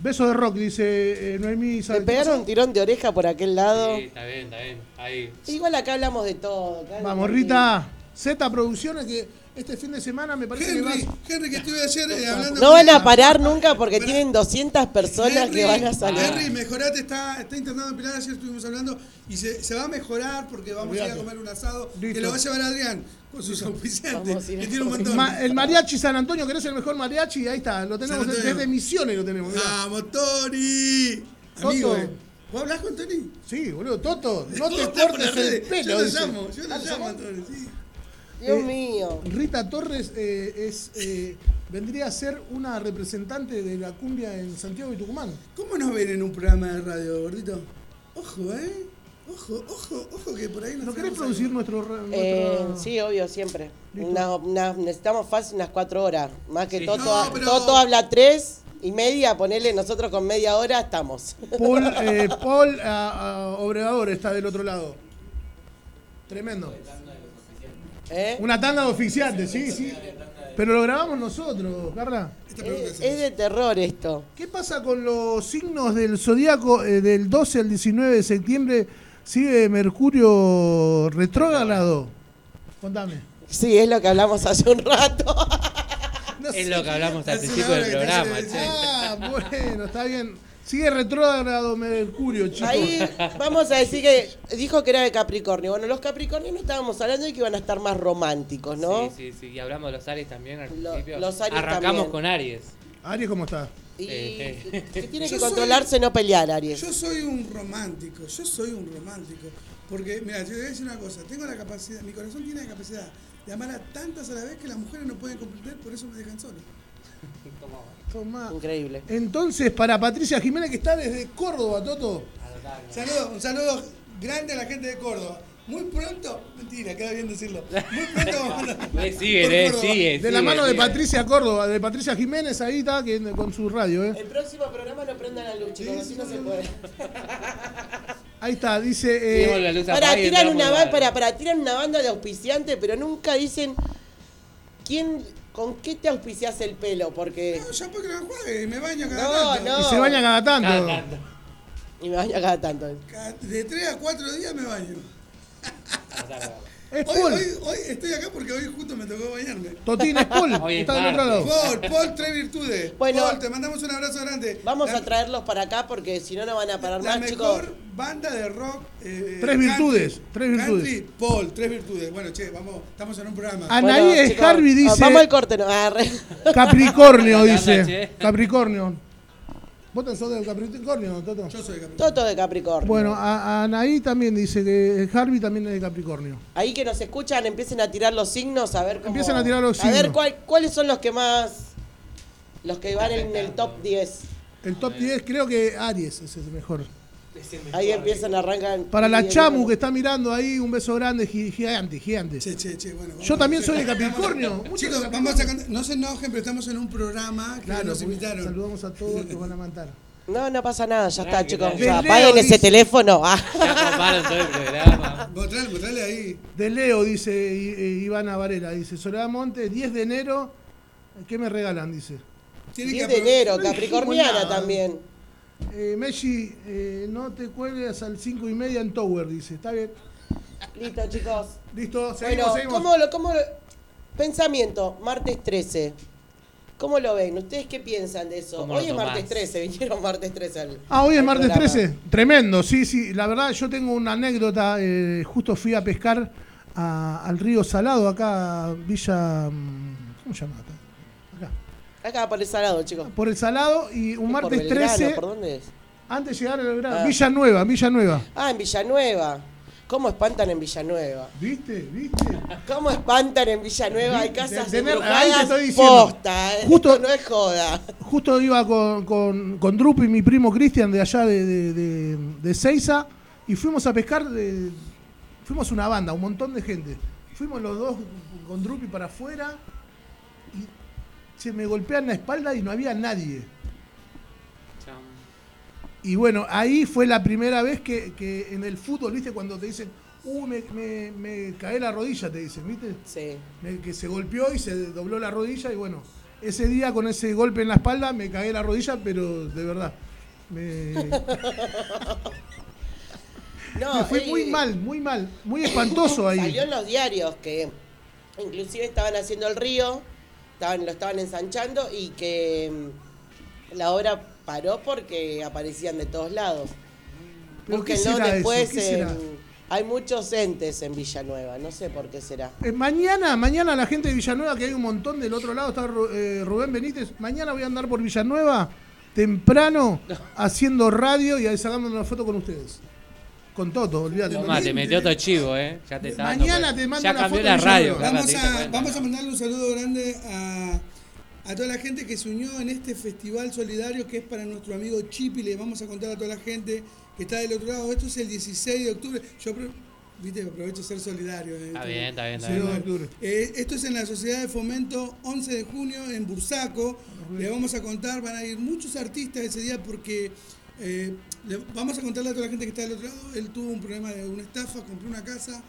Beso de rock, dice eh, Noemí. ¿Le ¿sabe qué pegaron un tirón de oreja por aquel lado? Sí, está bien, está bien. Ahí. Igual acá hablamos de todo. Vamos, Rita. Z Producciones, que este fin de semana me parece que Henry, vas... Henry, que estuve ayer eh, hablando No con van a parar nunca porque Pará. tienen 200 personas que van a salir. Henry, mejorate, está, está intentando empinar, ayer estuvimos hablando y se, se va a mejorar porque vamos a ir a comer un asado Listo. que lo va a llevar Adrián con sus auspiciantes, a a que tiene un montón. Ma- el mariachi San Antonio, que no es el mejor mariachi, ahí está, lo tenemos desde Misiones, lo tenemos. mirá. ¡Vamos, Tony! Toto. Amigo, eh. ¿Vos hablás con Tony? Sí, boludo, Toto, no te cortes el pelo. Yo lo llamo, yo lo llamo a Tony, sí. Dios Eh, mío. Rita Torres eh, es, eh, vendría a ser una representante de la cumbia en Santiago y Tucumán. ¿Cómo nos ven en un programa de radio, gordito? Ojo, ¿eh? Ojo, ojo, ojo que por ahí nos ¿No querés producir algo. nuestro... Eh, nuestra- sí, obvio, siempre. Una- una- necesitamos fácil unas cuatro horas. Más que Sí. Toto, No, pero- Toto habla tres y media, ponele nosotros con media hora, estamos. Paul, eh, Paul ah, ah, Obrador está del otro lado. Tremendo. ¿Eh? Una tanda de oficiantes, sí, sí. Pero lo grabamos nosotros, Carla. Es, de terror esto. ¿Qué pasa con los signos del zodiaco eh, del 12 al 19 de septiembre? ¿Sigue Mercurio retrógrado? Contame. Sí, es lo que hablamos hace un rato. No Es sé lo que hablamos al principio del programa, che. Ah, bueno, está bien. Sigue retrógrado Mercurio, chicos. Ahí vamos a decir que dijo que era de Capricornio. Bueno, los Capricornios no estábamos hablando de que iban a estar más románticos, ¿no? Sí, sí, sí. Y hablamos de los Aries también al Lo- principio. los Aries Arrancamos también. con Aries. Aries, ¿cómo está? Y Eh, que tiene Yo que soy- controlarse no pelear, Aries. Yo soy un romántico, yo soy un romántico. Porque, mira, yo te voy a decir una cosa, tengo la capacidad, mi corazón tiene la capacidad de amar a tantas a la vez que las mujeres no pueden comprender, por eso me dejan solo. Tomá. Increíble. Entonces, para Patricia Jiménez, que está desde Córdoba, Toto. Saludo, un saludo grande a la gente de Córdoba. Muy pronto, mentira, queda bien decirlo. Muy pronto vamos a Eh, sigue, eh, sigue. De la sigue, mano de. Patricia Córdoba, de Patricia Jiménez, ahí está, que, con su radio, ¿eh? El próximo programa no prendan la luz, chicos, así no se puede. Ahí está, dice. Eh, Para tiran una para, para tiran una banda de auspiciantes, pero nunca dicen quién con qué te auspicias el pelo, porque No, ya porque no juegue, me baño cada No, tanto. no. y se baña cada tanto. Cada tanto. y me baña cada tanto. Cada- De 3 a 4 días me baño. Es Hoy, Paul. hoy, hoy estoy acá porque hoy justo me tocó bañarme. Totín es Paul. Hoy es Está del otro lado. Paul, Paul, tres virtudes. Bueno. Paul, te mandamos un abrazo grande. Vamos La- a traerlos para acá porque si no, no van a parar La más, chicos. mejor banda de rock. eh, Tres virtudes, tres virtudes. Country, Paul, tres virtudes. Bueno, che, vamos, estamos en un programa. Anaí Bueno, Harvey ah, dice. Vamos al corte, no. Ah, re- Capricornio dice. Capricornio. ¿Vos sos del Capricornio, Toto? Yo soy Capricornio. Toto de Capricornio. Bueno, a, a Anaí también dice que Harvey también es de Capricornio. Ahí que nos escuchan, empiecen a tirar los signos, a ver cómo... Empiecen a tirar los A ver signos. cuál- cuáles son los que más... Los que van en el top 10. El top 10 creo que Aries es el mejor. Ahí empiezan, arrancan... Para la Chamu que está mirando ahí, un beso grande, gi- gigante, gigante. Che, che, che, bueno. Yo también soy de Capricornio. Muchos Chicos, vamos a cantar. No se enojen, pero estamos en un programa que Claro, nos invitaron. saludamos a todos que van a matar. No, no pasa nada, ya está, chicos. apaguen ese teléfono. Ah. Ya coparon todo el programa. Mostrale, mostrale ahí. De Leo, dice eh, Ivana Varela, dice Soledad Monte, 10 de enero, ¿qué me regalan? Dice. Tienen 10 que de enero, capricorniana también. Eh, Messi, eh, no te cuelgues al 5 y media en Tower, dice. Está bien. Listo, chicos. Listo, seguimos, Bueno, seguimos. ¿cómo lo, cómo lo- Pensamiento, martes 13. ¿Cómo lo ven? ¿Ustedes qué piensan de eso? ¿Cómo Hoy es martes tomás? 13, vinieron martes 13 al Ah, hoy es martes programa. 13. Tremendo, sí, sí. La verdad, yo tengo una anécdota. eh, justo fui a pescar a- al río Salado, acá, Villa. mm, ¿Cómo se llama? Acá. Por el salado, chicos. Por el Salado y un ¿Por martes Belgrano? 13. ¿Por dónde es? Antes de llegar a Belgrano. Ah. Villa Nueva, Villa Nueva. Ah, en Villanueva. ¿Cómo espantan en Villanueva? ¿Viste? ¿Viste? ¿Cómo espantan en Villanueva? Hay De- casas tener- embrujadas ahí te estoy diciendo. posta. eh. Justo- Esto no es joda. Justo iba con, con, con Drupi, mi primo Cristian, de allá de, de, de, de Seiza, y fuimos a pescar. de- fuimos una banda, un montón de gente. Fuimos los dos con Drupi para afuera y se me golpean la espalda y no había nadie. Y bueno, ahí fue la primera vez que, que en el fútbol, ¿viste? Cuando te dicen, uh, me, me, me cae la rodilla, te dicen, ¿viste? Sí. Me- que se golpeó y se dobló la rodilla y bueno, ese día con ese golpe en la espalda me cagué la rodilla, pero de verdad. Me, No, me fue muy mal, muy mal, muy espantoso ahí. Salió en los diarios que inclusive estaban haciendo el río, estaban, lo estaban ensanchando y que mm, la obra paró porque aparecían de todos lados. ¿Pero qué Búsquenlo después. En- hay muchos entes en Villanueva, no sé por qué será. Eh, mañana, mañana la gente de Villanueva, que hay un montón del otro lado, está eh, Rubén Benítez. Mañana voy a andar por Villanueva, temprano, haciendo radio y sacando una foto con ustedes. Con Toto, olvídate. Toma, te metió todo chivo, ¿eh? Ya te está dando Mañana cuenta. te mando Ya una cambió foto la radio, Vamos ¿te diste a, vamos a mandarle un saludo grande a, a toda la gente que se unió en este festival solidario que es para nuestro amigo Chipi. Le vamos a contar a toda la gente que está del otro lado. Esto es el 16 de octubre. Yo viste, aprovecho de ser solidario. eh. Está bien, está bien, está bien. Eh, esto es en la Sociedad de Fomento 11 de junio en Bursaco. Le vamos a contar, van a ir muchos artistas ese día porque eh, le vamos a contarle a toda la gente que está del otro lado. Él tuvo un problema de una estafa, compró una casa,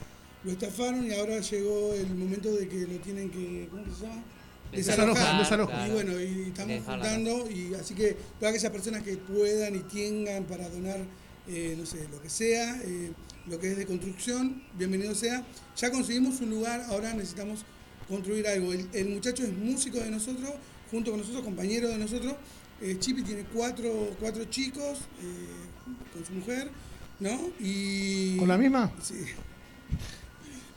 lo estafaron y ahora llegó el momento de que lo tienen que, ¿cómo se llama? Desalojar, desalojar. Y claro. bueno, y estamos juntando y así que todas aquellas personas que puedan y tengan para donar, eh, no sé, lo que sea, eh, lo que es de construcción, bienvenido sea. Ya conseguimos un lugar, ahora necesitamos construir algo. El, el muchacho es músico de nosotros, junto con nosotros, compañero de nosotros. Eh, Chipi tiene cuatro, cuatro chicos eh, con su mujer, ¿no? Y, ¿Con la misma? Sí.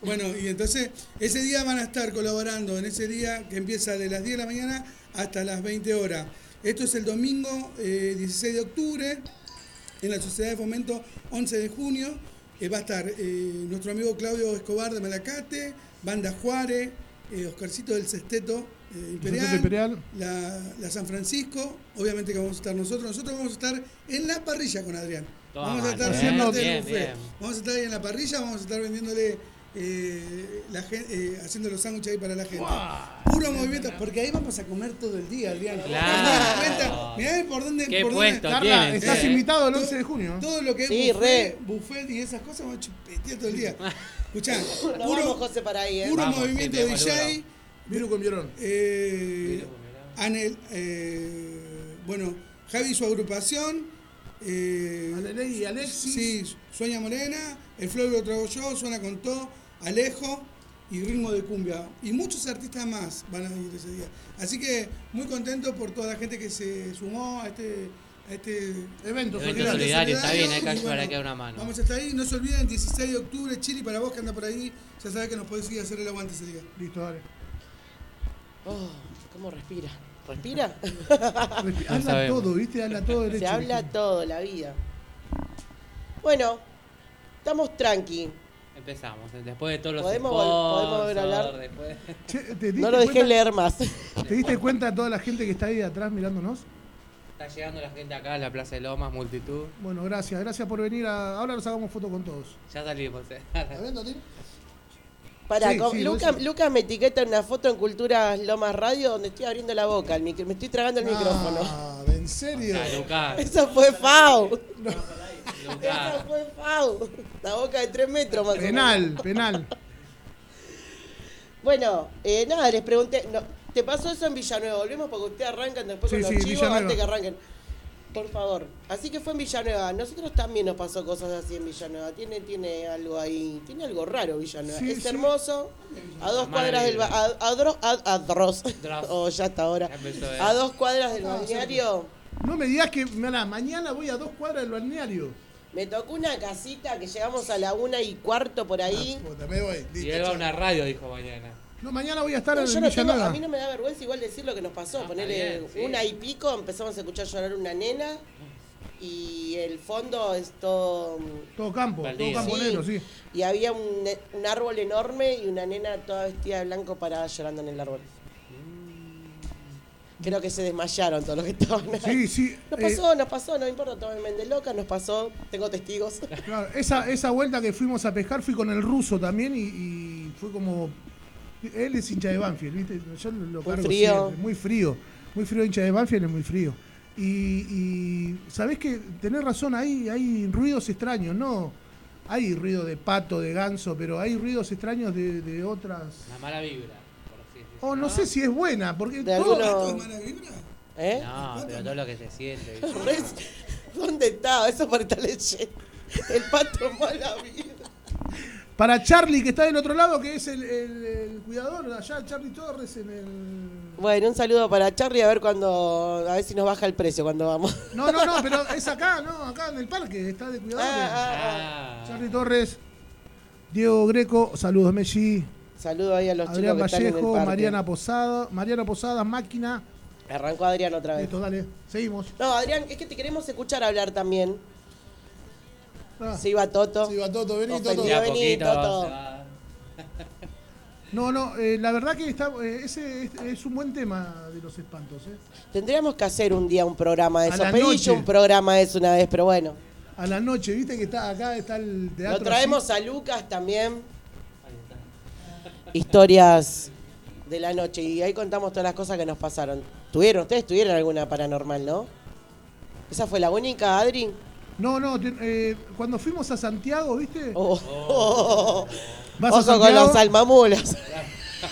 Bueno, y entonces ese día van a estar colaborando, en ese día que empieza de las 10 de la mañana hasta las 20 horas. Esto es el domingo eh, 16 de octubre en la Sociedad de Fomento 11 de junio. Eh, va a estar eh, nuestro amigo Claudio Escobar de Malacate, Banda Juárez, Oscarcito del Sesteto eh, Imperial. La, la San Francisco, obviamente que vamos a estar nosotros. Nosotros vamos a estar en la parrilla con Adrián. Toma, vamos a estar bien, del bien, buffet. bien. Vamos a estar ahí en la parrilla, vamos a estar vendiéndole, eh, la eh, haciendo los sándwiches ahí para la gente. Puro movimiento, porque ahí vamos a comer todo el día, Adrián. Claro. Mirá por dónde. Qué por puesto dónde, Carla, tienen, estás invitado el Todo- 11 de junio. todo lo que es Sí, buffet, re. buffet y esas cosas, vamos a chupetear todo el día. Escuchá, puro, vamos, José, para ahí, ¿eh? puro Vamos, movimiento DJ. Viru con Viorón. Eh, Anel, eh, bueno, Javi y su agrupación. Eh, y Alexis. Sí, Sueña Morena, el Flow lo trago yo, suena con todo. Alejo y Ritmo de Cumbia. Y muchos artistas más van a ir ese día. Así que muy contento por toda la gente que se sumó a este, a este Evento Evento solidario. solidario, está bien, hay que ayudar, una mano. Vamos a estar ahí, no se olviden, 16 de octubre, Chile, para vos que anda por ahí, ya sabés que nos podés ir a hacer el aguante ese día. Listo, dale. Oh, ¿Cómo respira? ¿Respira? Respi- Habla sabemos. todo, ¿viste? Habla todo derecho. Se habla todo, la vida. Bueno, estamos tranqui. Empezamos, después de todos los ¿Podemos podemos volver a hablar? después- Che, ¿te, diste No lo dejé cuenta, leer más. ¿Te diste cuenta de toda la gente que está ahí atrás mirándonos? Está llegando la gente acá a la Plaza de Lomas, multitud. Bueno, gracias, gracias por venir. A... Ahora nos hagamos foto con todos. Ya salimos. eh. Para, Sí, sí, Lucas, vos- Lucas me etiqueta en una foto en Culturas Lomas Radio donde estoy abriendo la boca, el micro- me estoy tragando el micrófono. Ah, ¿en serio? Ah, Lucas, Eso fue FAU. Lucas. Eso fue FAU. La boca de tres metros más o menos. Penal, penal. Bueno, eh, nada, les pregunté. no, ¿Te pasó eso en Villanueva? Volvemos porque ustedes arrancan después Sí, con sí, los chivos Villanueva. antes que arranquen. Por favor. Así que fue en Villanueva. Nosotros también nos pasó cosas así en Villanueva. Tiene, tiene algo ahí. Tiene algo raro Villanueva. Sí, es sí. hermoso. A dos cuadras del. ba- vibra. A, a, dro- a- a dros. Dros. Oh, ya hasta ahora. Eh. A dos cuadras del Ah, balneario. No me digas que mirá, mañana voy a dos cuadras del balneario. Me tocó una casita que llegamos a la una y cuarto por ahí. Puta, me voy. Y él va a una radio, dijo mañana. No, mañana voy a estar No, en yo no tengo- a mí no me da vergüenza igual decir lo que nos pasó. Ah, Ponerle bien, sí. una y pico, empezamos a escuchar llorar una nena y el fondo es todo... Todo campo, todo camponero, sí. Y había un, un árbol enorme y una nena toda vestida de blanco parada llorando en el árbol. Creo que se desmayaron todos los que estaban ahí. Sí, sí. Nos eh, pasó, nos pasó, no importa, tomen de loca, nos pasó, tengo testigos. Claro, esa, esa vuelta que fuimos a pescar fui con el ruso también y, y fue como. Él es hincha de Banfield, ¿viste? Yo lo Muy cargo frío. siempre, Muy frío. Muy frío, hincha de Banfield es muy frío. Y, y sabés que tenés razón, hay, hay ruidos extraños, ¿no? Hay ruido de pato, de ganso, pero hay ruidos extraños de, de otras. La mala vibra, por así decirlo. O no sé si es buena, porque De todo- alguno- ¿Pato de mala vibra? ¿Eh? No, pero todo lo que se siente. ¿Dónde estaba? Eso para estar leyendo. El pato mala vida. Para Charlie, que está del otro lado, que es el, el- el cuidador, allá Charlie Torres en el. Bueno, un saludo para Charlie a ver cuando a ver si nos baja el precio cuando vamos. No, no, no, pero es acá, no, acá en el parque, está de cuidadores. Ah, Ah, Charlie Torres, Diego Greco, saludos Messi, Saludo ahí a los Adrián chicos que están en el Vallejo. Mariana Posada, Mariana Posada, máquina. Arrancó Adrián otra vez. Listo, dale, seguimos. No, Adrián, es que te queremos escuchar hablar también. Ah, Se iba Toto. sí, va Toto, vení. Toto. vení, poquito Toto. se. No, no, eh, la verdad que está, eh, ese es, es un buen tema de los espantos. Eh. Tendríamos que hacer un día un programa de A eso. la Pedí noche. yo un programa de eso una vez, pero bueno. A la noche, viste que está acá, está el teatro. Lo traemos así. a Lucas también. Historias de la noche. Y ahí contamos todas las cosas que nos pasaron. ¿Tuvieron? ¿Ustedes tuvieron alguna paranormal, no? ¿Esa fue la única, Adri? No, no, te- eh, cuando fuimos a Santiago, viste, Oh. vas a Ojo con Santiago, los almamulas.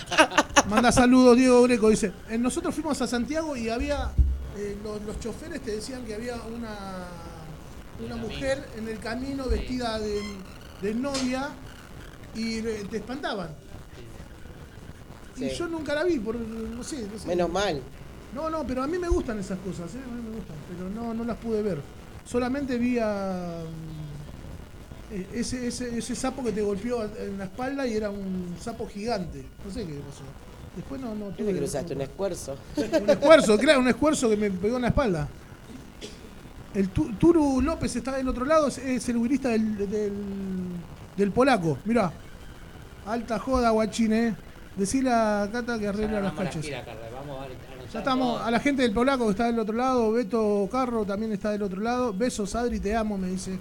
manda saludos Diego Greco, dice, eh, nosotros fuimos a Santiago y había, eh, los, los choferes te decían que había una, una mujer en el camino vestida de, de novia y eh, te espantaban. Y Sí. yo nunca la vi, por, no sé, no sé. Menos mal. No, no, pero a mí me gustan esas cosas, ¿eh? a mí me gustan, pero no, no las pude ver. Solamente vi a eh, ese, ese, ese sapo que te golpeó en la espalda y era un sapo gigante. No sé qué pasó. Después no, no ¿Qué tuve cruzaste? ¿Un esfuerzo? un esfuerzo, claro, un esfuerzo que me pegó en la espalda. El Tu- Turu López está del otro lado, es, es el guirista del, del, del polaco. Mirá, alta joda, guachine. eh. Decile a Cata que arregla las armamos la Ya estamos, a la gente del polaco que está del otro lado, Beto Carro también está del otro lado. Besos, Adri, te amo, me dice.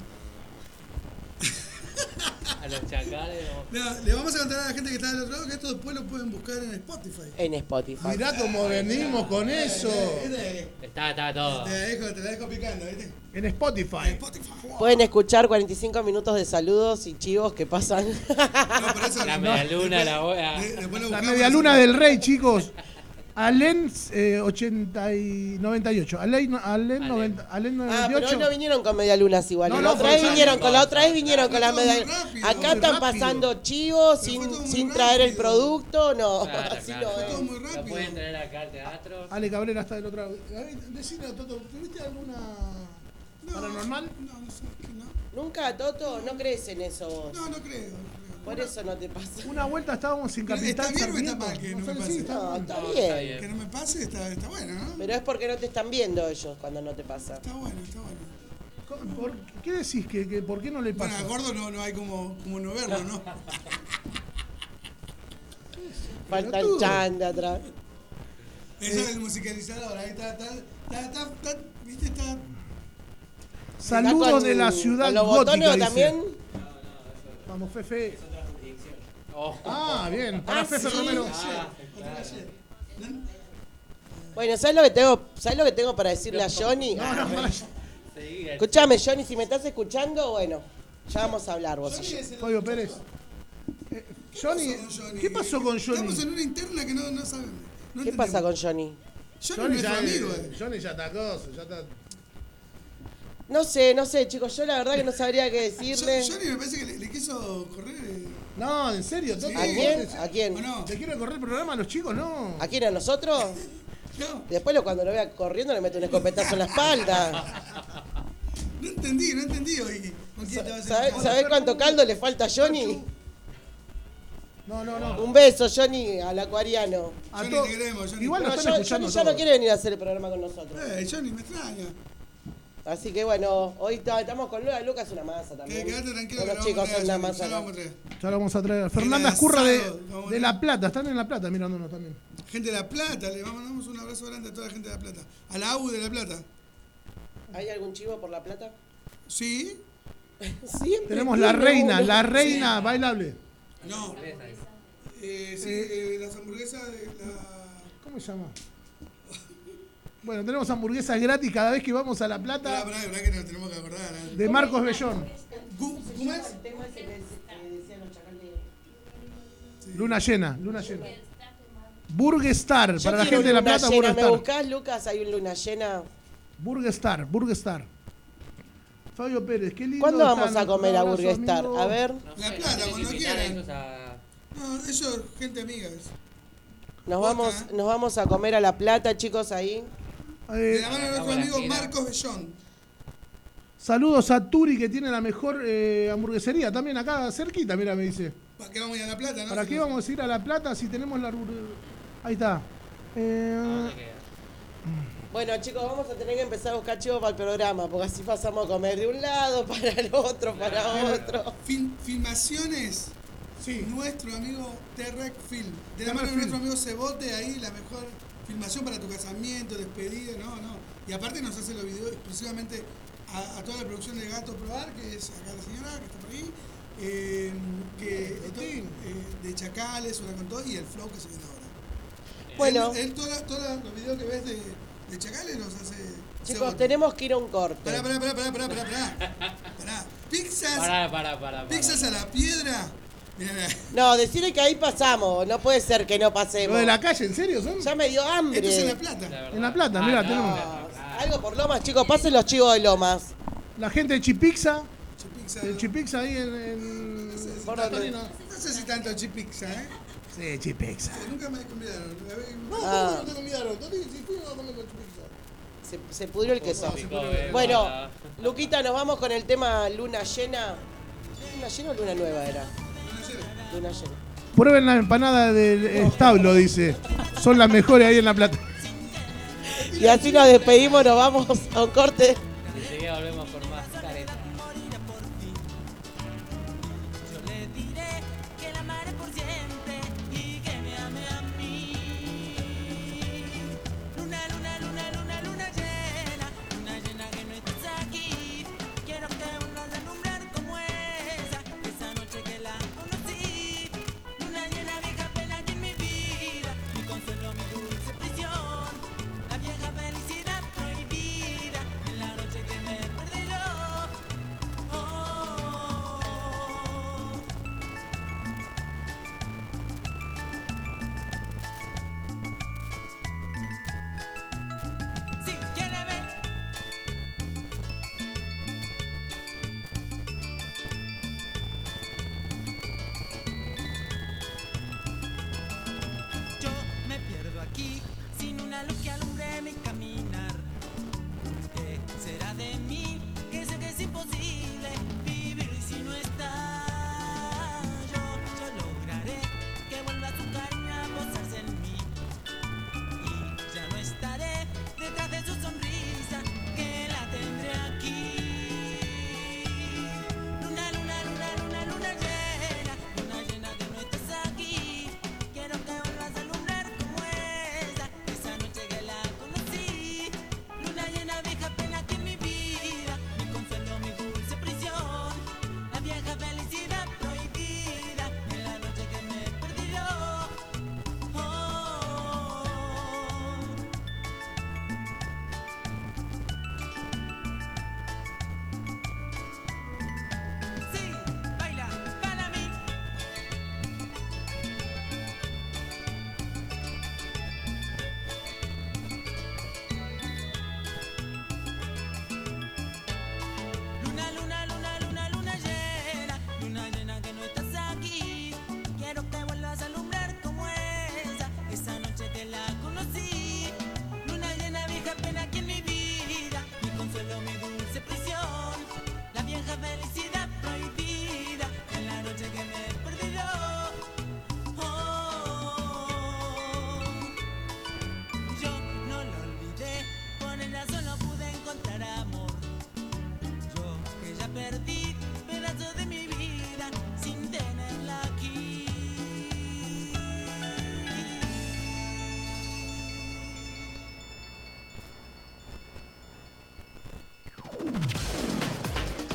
A los chacales. No, le vamos a contar a la gente que está del otro lado que esto después lo pueden buscar en Spotify. En Spotify. Mirá cómo venimos con eso. Este, Está, está todo. Te la dejo, te la dejo picando, ¿viste? En Spotify. Spotify. Pueden escuchar 45 minutos de saludos y chivos que pasan. No, por eso La no. media luna, la bola. De- después lo La media luna del rey, chicos. Alen eh, 80 y 98. Alen, Alen, 90, Alen Ah, pero 98. hoy no vinieron con medialunas igual. No, la no, otra vez vinieron con la otra vez vinieron con muy medialunas. rápido. Acá están rápido. pasando chivos sin, sin traer el producto, no, Claro, así claro. no todo muy Lo rápido. pueden traer acá al teatro. Ale Cabrera está del otro lado. Decime, Toto, ¿tuviste alguna paranormal? No, no sé, no. Nunca, Toto, no crees en eso vos. No, no creo. Por eso no te pasa. Una vuelta estábamos sin Capitán ¿está bien o está mal que no me pase? sí, está No, mal. está bien. está bien. Que no me pase está, está bueno, ¿no? Pero es porque no te están viendo ellos cuando no te pasa. Está bueno, está bueno. ¿Por- ¿Qué decís? ¿Que, que ¿Por qué no le Bueno, pasa? a gordo no, no hay como, como no verlo, ¿no? Falta el Pelotudo. chan de atrás. Eso es el musicalizador, ahí está, está, está, está, está- ¿viste? Está... Saludos ¿Está con- de la ciudad con los gótica, botones dice. también? Vamos, Fefe. Oh. Ah, bien. Para Ah, Fefe sí. Romero. Bueno, ¿sabes lo que tengo, ¿sabes lo que tengo para decirle a Johnny? No, no, para- Seguí, Escúchame, Johnny, si me estás escuchando, bueno, ya vamos a hablar vos y yo. Fabio Pérez. Eh, Johnny, Con Johnny. ¿qué pasó con Estamos Johnny? en una interna que no, no sabemos. No ¿Qué pasa con Johnny? Johnny, Johnny no es ya, amigo, eh. Johnny ya está acoso, ya está. No sé, no sé, chicos, yo la verdad que no sabría qué decirle. Johnny me parece que le, le quiso correr. eh. No, en serio. Sí. ¿A quién? ¿A quién? ¿O no? ¿Te quiere correr el programa a los chicos? No. ¿A quién? ¿A nosotros? No, Después lo- cuando lo vea corriendo le meto un escopetazo en la espalda. no entendí, no entendí hoy. ¿Con quién te vas a ¿Sabés cuánto caldo le falta a Johnny? No, no, no. Un beso, Johnny, al acuariano. A Johnny, te queremos, Johnny. Igual No, están escuchando Johnny ya no quiere venir a hacer el programa con nosotros. Eh, Johnny, me extraña. Así que bueno, hoy ta- estamos con Lucas. Lucas una masa también. quédate tranquilo que los lo chicos son una masa. acá. Ya lo vamos a traer. Fernanda Escurra de, de. La Plata. Están en La Plata mirándonos también. Gente de La Plata, le mandamos un abrazo grande a toda la gente de La Plata. A la AU de La Plata. ¿Hay algún chivo por la plata? ¿Sí? Siempre. Tenemos la reina, uno. la reina bailable. No. Eh, sí, eh, las hamburguesas de la... ¿Cómo se llama? Bueno, tenemos hamburguesas gratis cada vez que vamos a La Plata pará, pará que nos tenemos que acordar. ¿eh? de Marcos Bellón. ¿Cómo es? Luna llena, luna llena. Burgestar, para la gente de La Plata, llena. ¿Me Burgestar. buscás, Lucas? Hay un luna llena. Burgestar, Burgestar. Fabio Pérez, qué lindo. ¿Cuándo están. vamos a comer a Burgestar? A ver, La Plata, cuando quieran. No, eso es gente amiga. nos vamos, ¿eh? nos vamos a comer a La Plata, chicos, ahí. De la mano de nuestro amigo. Marcos Bellón. saludos a Turi, que tiene la mejor eh, hamburguesería también acá cerquita, mira, me dice. ¿Para qué vamos a ir a La Plata, no? ¿Para qué vamos a ir a La Plata si tenemos la... Ahí está. Eh. Bueno, chicos, vamos a tener que empezar a buscar chivos para el programa, porque así pasamos a comer de un lado para el otro, para otro. Fil- filmaciones. Sí. Nuestro amigo Terrec Film. De la mano de nuestro amigo Cebote, ahí la mejor filmación para tu casamiento, despedida, no, no. Y aparte nos hace los videos exclusivamente a, a toda la producción de Gato Probar, que es acá la señora que está por ahí. eh, que esto, eh, de Chacales, una con todo, y el flow que se viene ahora. Bueno. Él, él todos los videos que ves de, de Chacales los hace. Chicos, tenemos que ir a un corte. Pará, pará, pará, pará, pará, pará, pará. Pará. Pizzas, Pará, pará, pará. pará. pizzas a la piedra. No, decirle que ahí pasamos, no puede ser que no ¿Lo pasemos. de la calle, en serio son? Ya me dio hambre. Esto es en La La Plata. En La Plata, Ah, mirá, no, tenemos. Ah, Algo por Lomas, chicos, pasen los chivos de Lomas. La gente de Chipixa, Chipizza. de Chipixa ahí en... en... No sé si tanto chipizza, ¿eh? Sí, Chipixa. Nunca me convidaron. No, Ah. ¿cómo no te convidaron? Si fuimos a comer con Chipixa. Se, se pudrió el queso. Picó, eh, Bueno, Luquita, nos vamos con el tema luna llena. ¿Luna llena o luna nueva era? Prueben la empanada del establo, dice. Son las mejores ahí en La Plata. Y así nos despedimos, nos vamos a un corte. Enseguida volvemos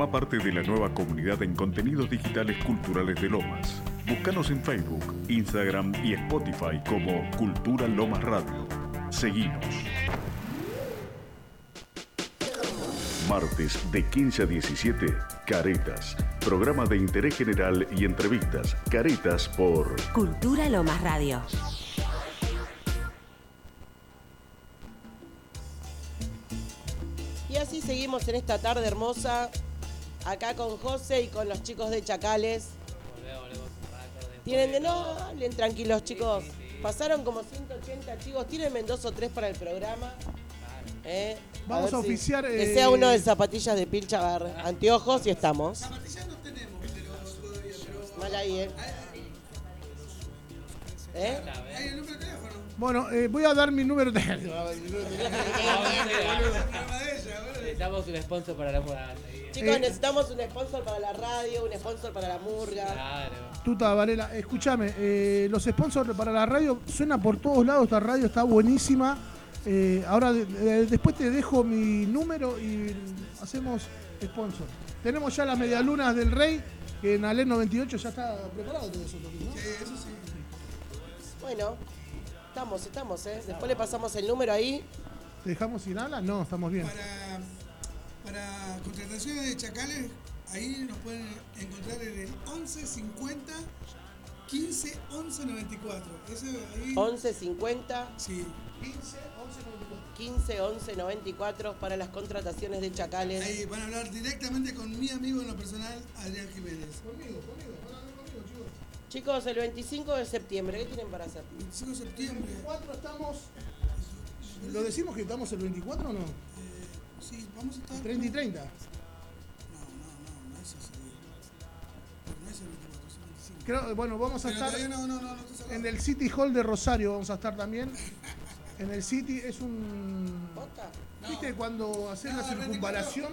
Forma parte de la nueva comunidad en contenidos digitales culturales de Lomas. Búscanos en Facebook, Instagram y Spotify como Cultura Lomas Radio. Seguinos. Martes de 15 a 17, Caretas. Programa de interés general y entrevistas. Caretas por Cultura Lomas Radio. Y así seguimos en esta tarde hermosa, acá con José y con los chicos de Chacales. Tienen de no, hablen tranquilos chicos. Pasaron como 180 chicos, tienen dos o tres para el programa. Eh, Vamos a si- oficiar, Que eh, sea uno de zapatillas de pilcha, anteojos y estamos. Zapatillas no tenemos, pero todavía, pero. Mal ahí, ¿eh? ¿Eh? Hay el número de teléfono. Bueno, eh, voy a dar mi número de... Boludo. Necesitamos un sponsor para la moda. Chicos, Eh, necesitamos un sponsor para la radio, un sponsor para la murga. Claro. Tuta Varela, escúchame, eh, los sponsors para la radio suena por todos lados, esta radio está buenísima. Eh, ahora de- de- después te dejo mi número y hacemos sponsor. Tenemos ya las medialunas del Rey, que en Alén 98 ya está preparado todo eso, ¿no? Sí, eso sí. Bueno, estamos, estamos, ¿eh? Después le pasamos el número ahí. ¿Te dejamos sin ala? No, estamos bien. Para, para contrataciones de chacales, ahí nos pueden encontrar en el 11 50 15 11 94. Ese ahí. 11 50 Sí. 15 11 94 para las contrataciones de Chacales. Ahí van a hablar directamente con mi amigo en lo personal, Adrián Jiménez. Chicos, el 25 de septiembre, ¿qué tienen para hacer? 25 de septiembre. 24 estamos. ¿Lo decimos que estamos el 24 o no? Eh, sí, vamos a estar. 30 y 30. No, no, no, no es día. No es el 24, es el 25. Creo, bueno, vamos a Pero estar no, no, no, en el City Hall de Rosario, vamos a estar también. En el City es un. ¿Viste cuando hacer la No, circunvalación?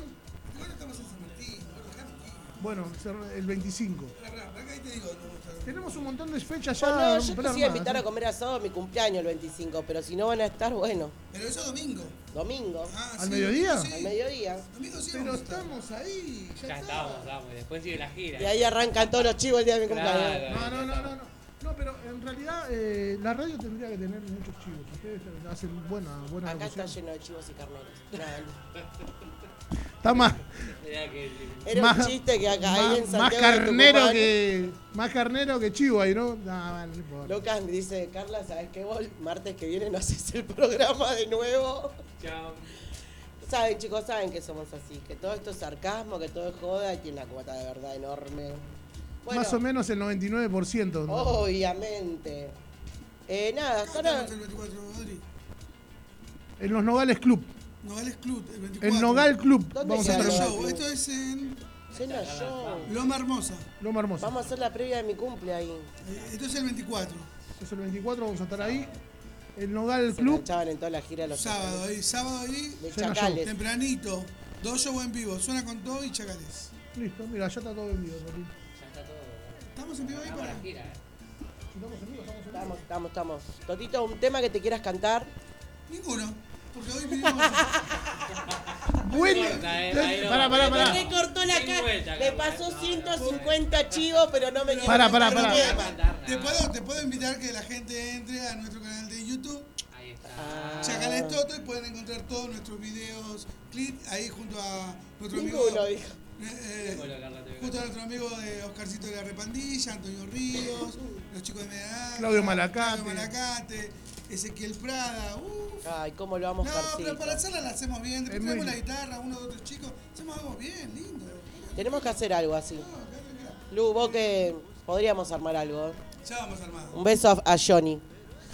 Bueno, el 25. Pará, pará, pará que ahí te digo Tenemos un montón de fechas ya. No, no, yo pero quisiera invitar a comer asado a mi cumpleaños el 25, pero si no van a estar, bueno, Pero eso domingo. domingo, Ah, ¿Al sí, mediodía? sí. al mediodía. Domingo sí Pero estamos ahí. Ya, estamos, estamos. Y después sigue la gira. Y ahí arrancan todos los chivos el día de mi cumpleaños. Claro. No, no, no, no. no. No, pero en realidad eh, la radio tendría que tener muchos chivos. Ustedes hacen buena, buena Acá está lleno de chivos y carneros. Está más, Era más, un chiste que acá más- ahí en más Santiago de carnero que más carnero que chivo ahí, ¿no? No, bueno, no. Lucas me dice, Carla, ¿sabes qué? Vos martes que viene no haces el programa de nuevo. Chao. Saben, chicos, saben que somos así, que todo esto es sarcasmo, que todo es joda y tiene la cuota de verdad enorme. Bueno, Más o menos el 99%. ¿no? Obviamente. Eh, nada, Acá ahora estamos el 24, Adri. En los Nogales Club. Nogales Club, el 24. En Nogal Club. ¿Dónde Vamos a queda Cena Nogal estar. Show. Club? Esto es en cena show. Loma Hermosa. Loma Hermosa. Vamos a hacer la previa de mi cumple ahí. Eh, Esto es el 24. Es el 24, vamos a estar ahí. El Nogal Se Club. enganchaban en toda la gira los Sábado ahí, sábado ahí, de Cena Chacales. tempranito. Dos shows en vivo, suena con todo y chacales. Listo, mira, ya está todo vendido. Martín. ¿Estamos en vivo ahí para? Estamos en vivo, estamos en vivo. Estamos, estamos, estamos. Totito, un tema que te quieras cantar. Ninguno. Porque hoy. Bueno, pará, pará, pará. Le cortó la cara. Le pasó 150 chivos, pero no me quiero pará. un tema. Te puedo, te puedo invitar que la gente entre a nuestro canal de YouTube, Ahí está. Ah, Chacales Toto, y pueden encontrar todos nuestros videos, clips, ahí junto a nuestro amigo. Eh, veo. junto a nuestro amigo de Oscarcito de la Repandilla, Antonio Ríos, los chicos de Medellín, Claudio Malacate. Claudio Malacate, Ezequiel Prada, uf. Ay, cómo lo vamos No, Carcito. pero para hacerla la hacemos bien, después traemos la guitarra, uno, dos, tres chicos, hacemos algo bien, lindo. Tenemos que hacer algo así. No. Lu, vos que podríamos armar algo. Ya vamos armados. Un beso a, a Johnny.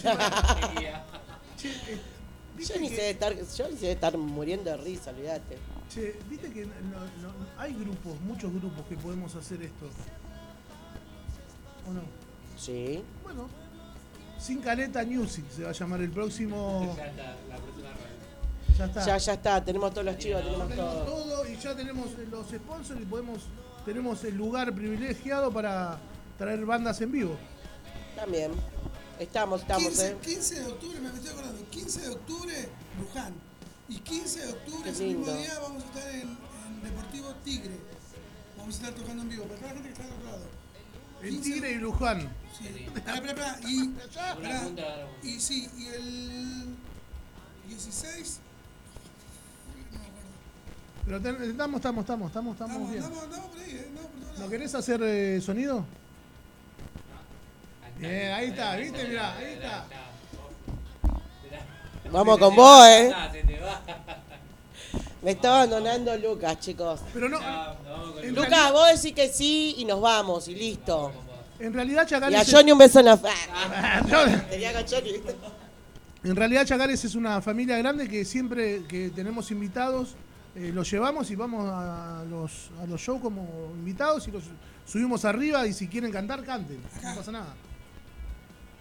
Che, eh, viste Johnny se, que- debe estar, Johnny se debe estar muriendo de risa, olvídate. Che, viste que no- no- hay grupos, muchos grupos que podemos hacer esto. ¿O no? Sí. Bueno, Sin Caleta Music se va a llamar el próximo. Ya está, la próxima radio. Ya está. Ya, ya está, tenemos todos los chivos, tenemos Tenemos todo. todo y ya tenemos los sponsors y podemos tenemos el lugar privilegiado para traer bandas en vivo. También. Estamos, estamos, 15, eh. 15 de octubre, me estoy acordando, 15 de octubre, Luján. Y 15 de octubre, ese mismo día, vamos a estar en, en Deportivo Tigre. Vamos a estar tocando en vivo, para toda la gente que está al otro lado. 15 Tigre y Luján. Sí. Pará, pará, pará. Y, pará. y sí, y el 16. No me acuerdo. Pero ten- estamos, estamos, estamos, estamos, estamos Estamos, bien. estamos, estamos por ahí, ¿eh? Estamos por todos ¿No lados. querés hacer eh, sonido? Ahí está. Bien, ahí está, viste, mirá, ahí está. Vamos con vos, eh. Se te va. Me está abandonando Lucas, chicos. Pero no, En Lucas, vos decís que sí y nos vamos y listo. en realidad Y Chacales. a es- Johnny un beso en la. Ah, Tenía con Johnny, ¿viste? En realidad Chacales es una familia grande que siempre que tenemos invitados eh, los llevamos y vamos a los, a los shows como invitados y los subimos arriba y si quieren cantar, canten. No pasa nada.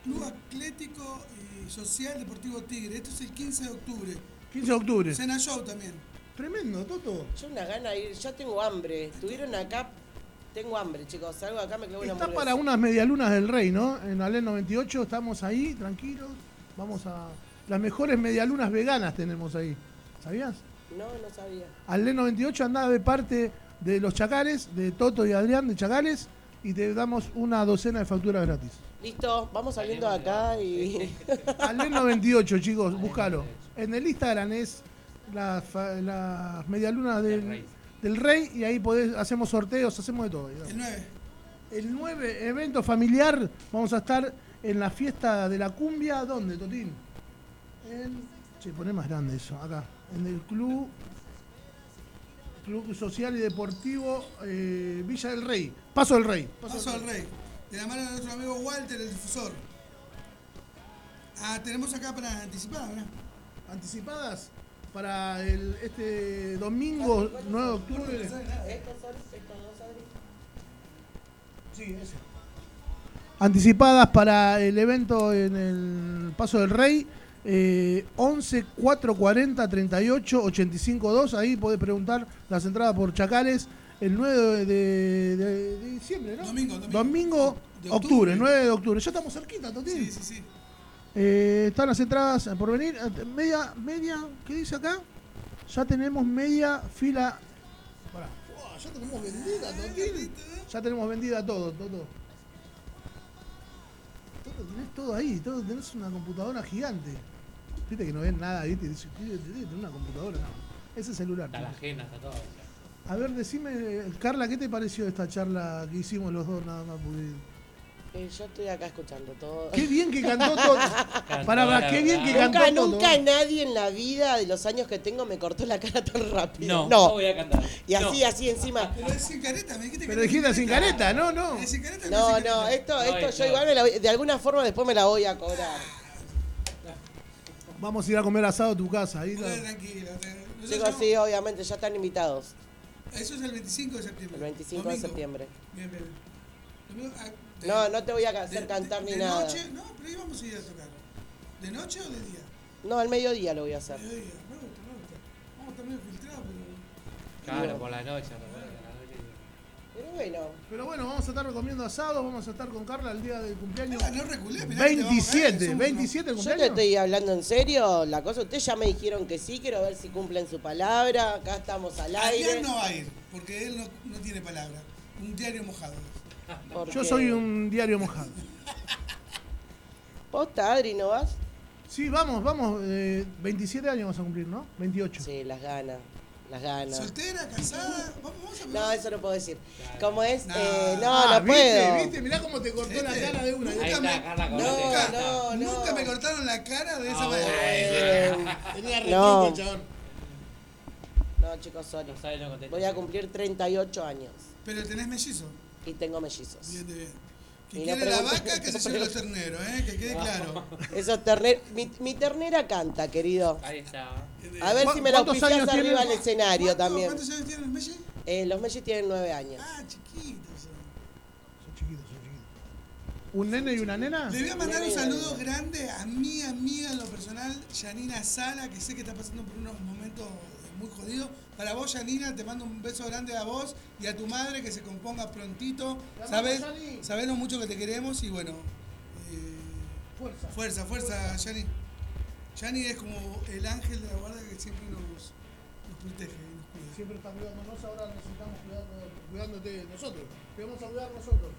Club Atlético y Social Deportivo Tigre. Esto es el 15 de octubre. 15 de octubre. Cena Show también. Tremendo, Toto. Yo una gana de ir, ya tengo hambre. Estuvieron acá, tengo hambre, chicos. Salgo acá, me clavo una Está hamburguesa. para unas medialunas del rey, ¿no? En Alén 98 estamos ahí, tranquilos. Vamos a... Las mejores medialunas veganas tenemos ahí. ¿Sabías? No, no sabía. Alén 98 andaba de parte de los Chacales, de Toto y Adrián de Chacales, y te damos una docena de facturas gratis. Listo, vamos saliendo de acá y. Alén 98, chicos, búscalo. En el Instagram es las fa- las medialunas del, Del Rey. del rey y ahí podés, hacemos sorteos, hacemos de todo. digamos. El 9. El 9, evento familiar, vamos a estar en la fiesta de la cumbia, ¿dónde, Totín? En, che, poné más grande eso, acá, en el club, club social y deportivo eh, Villa del Rey, Paso del Rey. Paso al Rey. De la mano de nuestro amigo Walter, el difusor. Ah, tenemos acá para anticipar, ¿verdad? Anticipadas para el, este domingo 9 de octubre. ¿Estos son estos dos? Sí, ese. Anticipadas para el evento en el Paso del Rey. Eh, 11 440 38 85 2. Ahí podés preguntar las entradas por Chacales. El 9 de, de- de- de diciembre, ¿no? Domingo, domingo. Domingo, De octubre, octubre. 9 de octubre. Ya estamos cerquita, Totín. Sí, sí, sí. Eh, están las entradas por venir. Eh, Media, media, ¿qué dice acá? Ya tenemos media fila. Pará. Ya tenemos vendida, Totín. Ya tenemos vendida todo, todo. todo, tenés todo ahí, todo, tenés una computadora gigante. Viste que no ven nada, viste, y dices, "Tío, tenés una computadora, no. Ese celular. Está la agenda, está todo. A ver, decime, Carla, ¿qué te pareció esta charla que hicimos los dos nada más? Porque- Eh, yo estoy acá escuchando todo. Qué bien que cantó todo. Pará, qué bien que cantó Nunca, todo. nunca nadie en la vida de los años que tengo me cortó la cara tan rápido. No, No. no voy a cantar. Y así, No. así encima. Pero es sin careta, me dijiste que Pero dijiste sin careta, no, no. Es sin careta, No, sin no, esto, No, esto esto- yo igual me la voy- de alguna forma después me la voy a cobrar. Vamos a ir a comer asado a tu casa. Ahí tranquilo. no- sí, obviamente, ya están invitados. Eso es el 25 de septiembre. El 25 Domingo. de septiembre. Bien, bien. De- No, no te voy a de- hacer de- cantar ni de nada. noche, no, pero ahí vamos a ir a tocar. ¿De noche o de día? No, al mediodía lo voy a hacer. De día. Me gusta, me gusta. Vamos a estar medio filtrados, pero. Claro, por la noche. por la noche. Pero bueno, Pero bueno, vamos a estar comiendo asado, vamos a estar con Carla el día del cumpleaños. Ah, no reculé, mirá que te vamos a caer, 27, somos 27 el yo te cumpleaños. estoy hablando en serio. La cosa, ustedes ya me dijeron que sí, quiero ver si cumplen su palabra. Acá estamos al aire. Adrián no va a ir, porque él no, no tiene palabra. Un diario mojado. Porque- Yo soy un diario mojado. ¿Posta, Adri, no vas? Sí, vamos, vamos. eh, 27 años vamos a cumplir, ¿no? 28. Sí, las ganas. Las ganas. ¿Soltera, casada? Vamos, vamos a No, eso no puedo decir. ¿Cómo es? No. Eh, no, Ah, no ¿viste? puedo. ¿Viste? Mirá cómo te cortó la cara de una. nunca me- No, no, no. Nunca me cortaron la cara de esa manera. Eh, Tenía el chabón. no, chicos, sorry. Voy a cumplir 38 años Pero tenés mellizo. Y tengo mellizos. Bien, bien. Que Y no quiere la vaca, que se lleve los terneros, ¿eh? Que quede claro. Esos terneros. Mi, mi ternera canta, querido. Ahí está. A ver ¿Cu- si me la auspicias arriba tiene? al escenario ¿Cuánto- también. ¿Cuántos años tiene el Messi? Eh, los mellis tienen 9 años. Ah, chiquitos. son. Chiquitos, son chiquitos. ¿Un nene y una nena? Le voy a mandar un Nene. saludo grande a mi amiga en lo personal, Yanina Sala, que sé que está pasando por unos momentos muy jodidos. Para vos, Yanina, te mando un beso grande a vos y a tu madre, que se componga prontito. Sabes, sabés lo mucho que te queremos y bueno, eh, Fuerza. fuerza, fuerza, Yani. Yani es como el ángel de la guarda que siempre nos, nos protege nos cuida. Siempre está cuidándonos, ahora necesitamos cuidarnos, cuidándote de nosotros. Te vamos a cuidar nosotros.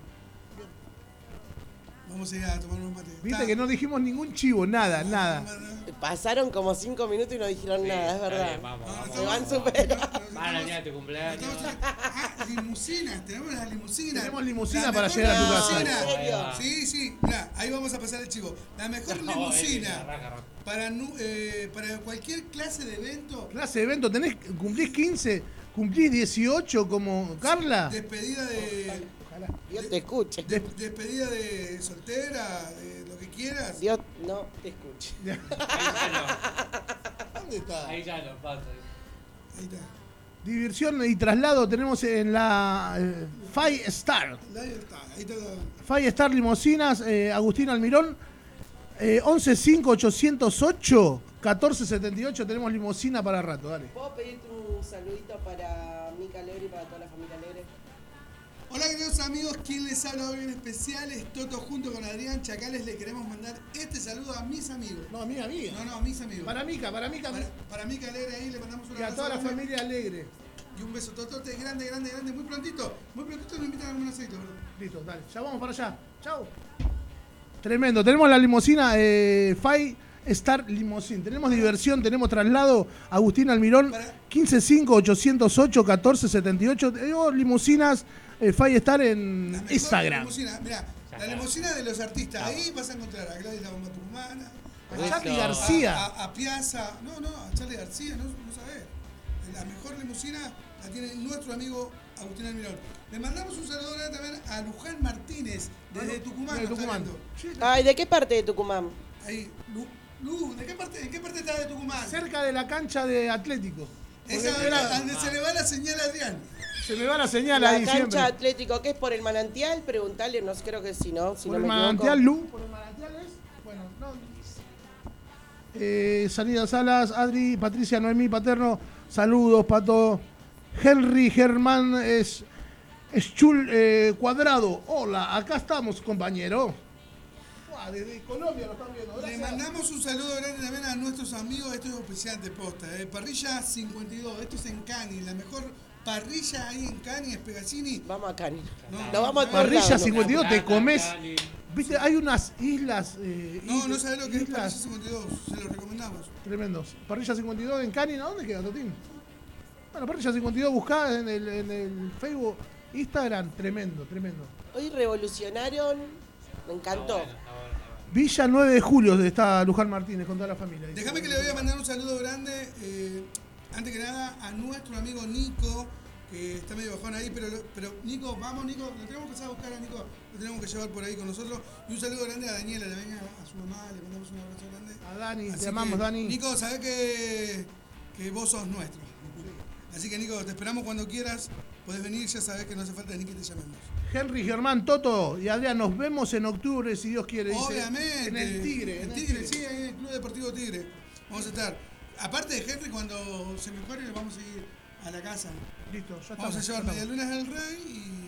Vamos a ir a tomar un mate. Viste Está- que no dijimos ningún chivo, nada, nada. Pasaron como 5 minutos y no dijeron Sí, nada, es está verdad. bien, vamos, No, no vamos. Se van estamos- súper. no, no, Van a estamos- día de tu cumpleaños. Estamos- Ah, limusinas, tenemos las limusinas. Tenemos limusina La para mejor llegar a tu casa. ¿en limusina. serio? Sí, sí, mirá, ahí vamos a pasar el chivo. La mejor No, eh, limusina arranca, arranca. para, nu- eh, para cualquier clase de evento, Clase de evento, tenés, cumplís 15, cumplís 18 como Carla. despedida de. Dios te escuche. de- despedida de soltera, de lo que quieras. Dios no te escuche. Ahí ya ¿Dónde está? no, ahí ya no pasa. Ahí está. Diversión y traslado tenemos en la eh, Five Star. Ahí está, ahí está. Five Star Limosinas, eh, Agustín Almirón. Eh, 115808 1478 tenemos limosina para rato, dale. ¿Puedo pedirte un saludito para Mica Alegre y para toda la familia Alegre? Hola queridos amigos, quien les habla hoy en especial es Toto junto con Adrián Chacales. Le queremos mandar este saludo a mis amigos. No, amiga, amiga. No, no, a mis amigos. Para Mica, para Mica. Para, para Mica Alegre ahí le mandamos un Y a abrazo toda la grande. familia alegre. Y un beso totote grande, grande, grande, muy prontito. Muy prontito nos invitan a algún aceite, bro. Listo, dale. Ya vamos para allá. Chau. Tremendo. Tenemos la limusina eh, Five Star Limousine. Tenemos diversión, tenemos traslado. Agustín Almirón, Para- 155-808-1478. Tenemos limusinas eh, Five Star en Instagram. limusina, mirá, la limusina de los artistas. Ahí vas a encontrar a Gladys la bomba tucumana. A Charlie Eso. García. A, a- a Piazza. No, no, a Charlie García, no, no sabés. La mejor limusina la tiene nuestro amigo Agustín Almirón. Le mandamos un saludo también a Luján Martínez, desde Tucumán. De Tucumán. Ay, ¿de qué parte de Tucumán? Ahí, Lu, Lu, ¿de qué parte, ¿en qué parte está de Tucumán? Cerca de la cancha de Atlético. Esa donde se le va la señal a Adrián. Se me va la señal La ahí cancha siempre. Atlético, que es por el manantial, preguntarle, no sé, creo que sí, ¿no? Si por no el me manantial equivoco. Lu. Por el manantial es. Bueno, no. Eh, Sanida Salas, Adri, Patricia Noemí Paterno, saludos, Pato. Henry Germán es, Schul eh, Cuadrado. Hola, acá estamos, compañero. Buah, desde Colombia lo están viendo. Le mandamos un saludo grande también a nuestros amigos, esto es auspiciante posta, eh. Parrilla 52, esto es en Cani, la mejor parrilla ahí en Cani, Espegacini. Vamos a Cani. No, vamos a Parrilla lados. 52, te comes. Viste, hay unas islas. eh, No, no islas- sabés lo que es Parrilla islas 52, se lo recomendamos. Tremendos. Parrilla 52 en Canina, ¿dónde queda, Totín? Bueno, Parrilla 52, buscá en el, en el Facebook, Instagram, tremendo, tremendo. Hoy revolucionaron, me encantó. Está bueno, está bueno, está bueno. Villa 9 de julio está Luján Martínez con toda la familia. Déjame que le voy a mandar un saludo grande, eh, antes que nada, a nuestro amigo Nico, que está medio bajón ahí, pero, pero Nico, vamos Nico, lo tenemos que empezar a buscar a Nico, lo tenemos que llevar por ahí con nosotros. Y un saludo grande a Daniela, le venga a su mamá, le mandamos un abrazo grande. A Dani, Así te amamos, que, Dani. Nico, sabés que, que vos sos nuestro. Así que Nico, te esperamos cuando quieras, podés venir, ya sabés que no hace falta ni que te llamemos. Henry, Germán, Toto y Adrián, nos vemos en octubre, si Dios quiere. dice. Obviamente. En el Tigre. En el Tigre, sí, en el Club Deportivo Tigre. Vamos a estar. Aparte de Henry, cuando se mejore, le vamos a ir a la casa. Listo, ya Vamos a llevar medialunas del rey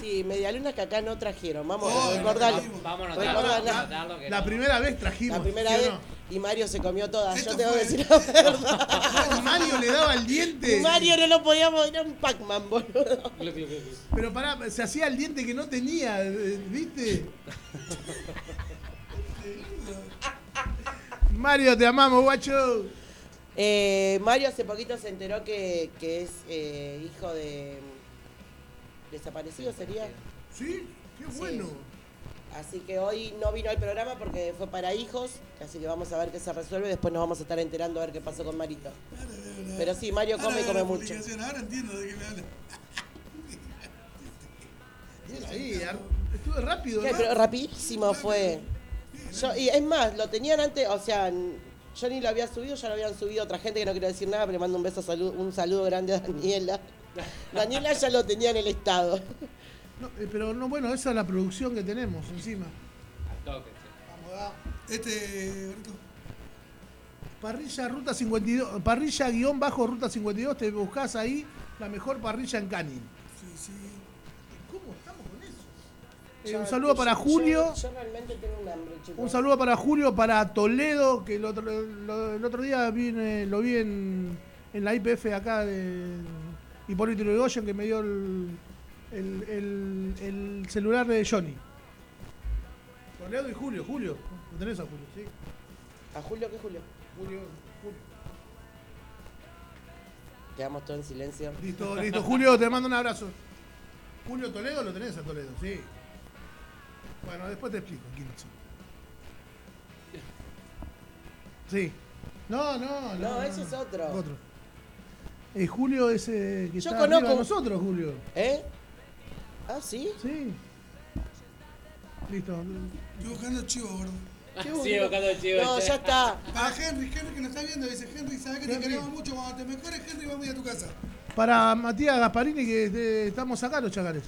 Sí, medialunas que acá no trajeron. Vamos Oh, a recordar. a anotarlo, la- primera vez trajimos. La primera ¿sí o vez no? y Mario se comió todas. Esto Yo tengo que fue- decir la verdad. Mario le daba el diente. Y Mario no lo podíamos, era un Pac-Man, boludo. Pero pará, se hacía el diente que no tenía, eh, ¿viste? Mario, te amamos, guacho. Eh, Mario hace poquito se enteró que, que es eh, hijo de desaparecido sería. ¿Sí? Qué Sí. bueno. Así que hoy no vino al programa porque fue para hijos, así que vamos a ver qué se resuelve, después nos vamos a estar enterando a ver qué pasó con Marito. Pero sí, Mario come y come mucho. Ahora entiendo de qué me habla. Ar- estuve rápido. ¿no? Pero rapidísimo fue. Yo, y es más, lo tenían antes, o sea, yo ni lo había subido, ya lo habían subido otra gente que no quiero decir nada, pero le mando un beso, salud, un saludo grande a Daniela. Daniela ya lo tenía en el estado. No, eh, pero no, bueno, esa es la producción que tenemos encima. Al toque, che. Vamos, va. Este, Parrilla Ruta 52, parrilla guion bajo Ruta 52, te buscas ahí la mejor parrilla en Canin. sí, sí. Eh, un saludo para Julio. Yo, yo realmente tengo un hambre, chicos. Un saludo para Julio, para Toledo, que el otro, lo- el otro día vine- lo vi en, en la IPF acá de Hipólito Yrigoyen, que me dio el, el- el- el celular de Johnny. Toledo y Julio, Julio. ¿Lo tenés a Julio? Sí. ¿A Julio qué Julio? Julio, Julio. Quedamos todos en silencio. Listo, listo. Julio, te mando un abrazo. Julio Toledo lo tenés a Toledo, sí. Bueno, después te explico quiénes son. Sí. No, no, no. No, ese es otro. Otro. Eh, Julio es eh, que Yo está conozco- de nosotros, Julio. ¿Eh? ¿Ah, sí? Sí. Listo. Estoy buscando chivo, gordo. Sí, buscando el chivo. No, ya está. Para Henry, Henry que nos está viendo, dice Henry, sabes que te Henry. queremos mucho. Cuando te mejores, Henry, vamos a ir a tu casa. Para Matías Gasparini, que eh, estamos acá los chacales.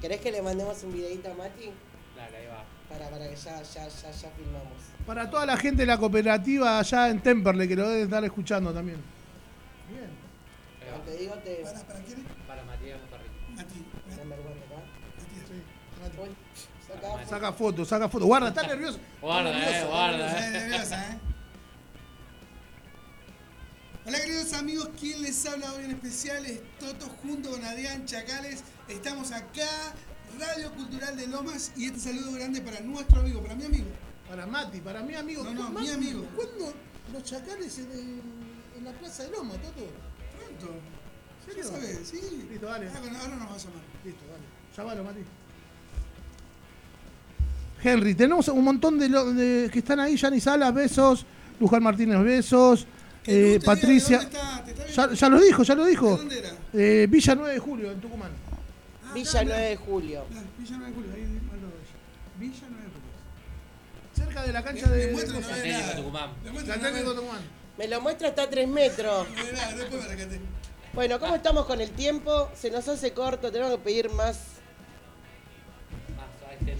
¿Querés que le mandemos un videito a Mati? Dale, ahí va. Para, para que ya, ya, ya, ya filmamos. Para toda la gente de la cooperativa allá en Temperley, que lo deben estar escuchando también. Bien. Cuando te digo te... ¿Para, para quién? Para Matías Motarrito. Mati. Uy, saca Mati. Saca fotos, saca fotos. Guarda, está nervioso. Guarda, Está eh, nervioso. guarda, Eh, eh. nerviosa, ¿eh? Hola queridos amigos, ¿quién les habla hoy en especial? Es Toto junto con Adrián Chacales. Estamos acá, Radio Cultural de Lomas, y este saludo grande para nuestro amigo, para mi amigo. Para Mati, para mi amigo. No, no, ¿Cu- mi amigo. ¿Cuándo los chacales en, el- en la Plaza de Loma, Toto? Pronto. ¿En Ya serio? sabes, sí. Listo, dale. Ah, bueno, ahora nos va a llamar. Listo, dale. Llámalo, Mati. Henry, tenemos un montón de, lo- de- que están ahí. Yani Salas, besos. Luján Martínez, besos. Eh, Patricia. dónde está, ¿te está Ya, lo dijo, ya lo ¿De dijo. dónde era? Eh, Villa 9 de Julio, en Tucumán. Ah, Villa acá, 9 de julio. Villa 9 de Julio, ahí al lado de ella. Villa 9 de Julio. Cerca de la cancha Le- de. nada. Tucumán. Me lo muestra hasta a 3 metros. me. Bueno, ¿cómo estamos con el tiempo? Se nos hace corto, tenemos que pedir más.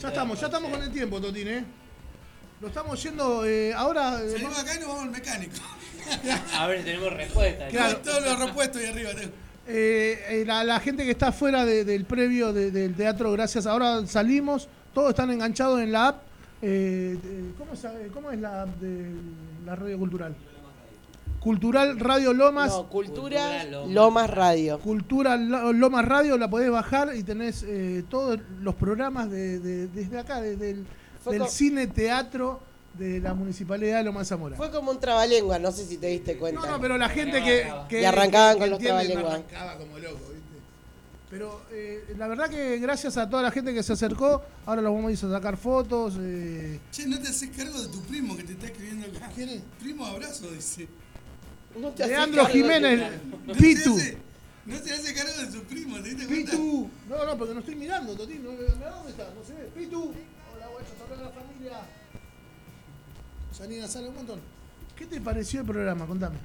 Ya estamos, ya estamos con el tiempo, Totín, ¿eh? Lo estamos yendo eh, ahora. eh, Salimos acá y nos vamos al mecánico. A ver si tenemos respuesta. Claro. Todos los repuestos ahí arriba tengo. Eh, eh, la, la gente que está fuera de- del previo de- del teatro, gracias. Ahora salimos, todos están enganchados en la app. Eh, ¿cómo, es, cómo es la app de la radio cultural? Cultural Radio Lomas. No, Cultura, Cultura Lomas. Lomas Radio. Cultura Lo- Lomas Radio la podés bajar y tenés eh, todos los programas de, de- desde acá, desde el del cine teatro de la Municipalidad de Lomas Zamora. Fue como un trabalengua, no sé si te diste cuenta. No, no, pero la gente que, que- Y arrancaban que con los trabalenguas. arrancaba como loco, ¿viste? Pero eh, la verdad que gracias a toda la gente que se acercó, ahora los vamos a ir a sacar fotos. eh, Che, no te haces cargo de tu primo que te está escribiendo acá. ¿Quién es? Primo abrazo, dice. No te Leandro cargo de- Jiménez, No Pitu. No se hace cargo de su primo, ¿te diste cuenta? Pitu. No, no, porque no estoy mirando, Totín. No, ¿Dónde está? No se ve. Pitu. Hola, guachos, hola la familia. Sanina, sale un montón. ¿Qué te pareció el programa? Contame.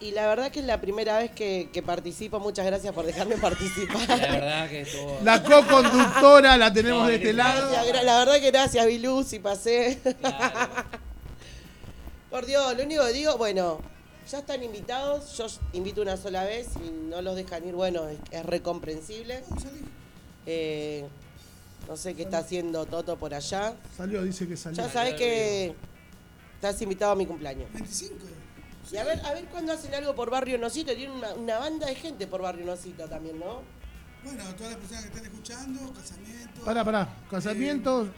Y la verdad que es la primera vez que, que participo. Muchas gracias por dejarme participar. La verdad que estuvo. La co-conductora la tenemos No, de este lado. La verdad que gracias, Bilú, si pasé. Claro. Por Dios, lo único que digo, bueno, ya están invitados. Yo invito una sola vez y no los dejan ir. Bueno, es, es recomprensible. Eh, no sé qué está haciendo Toto por allá. Salió, dice que salió. Ya sabes que estás invitado a mi cumpleaños. 25. Y a ver, a ver cuándo hacen algo por Barrio Nosito. Tiene una, una banda de gente por Barrio Nosito también, ¿no? Bueno, todas las personas que están escuchando, casamientos. Pará, pará. Casamientos,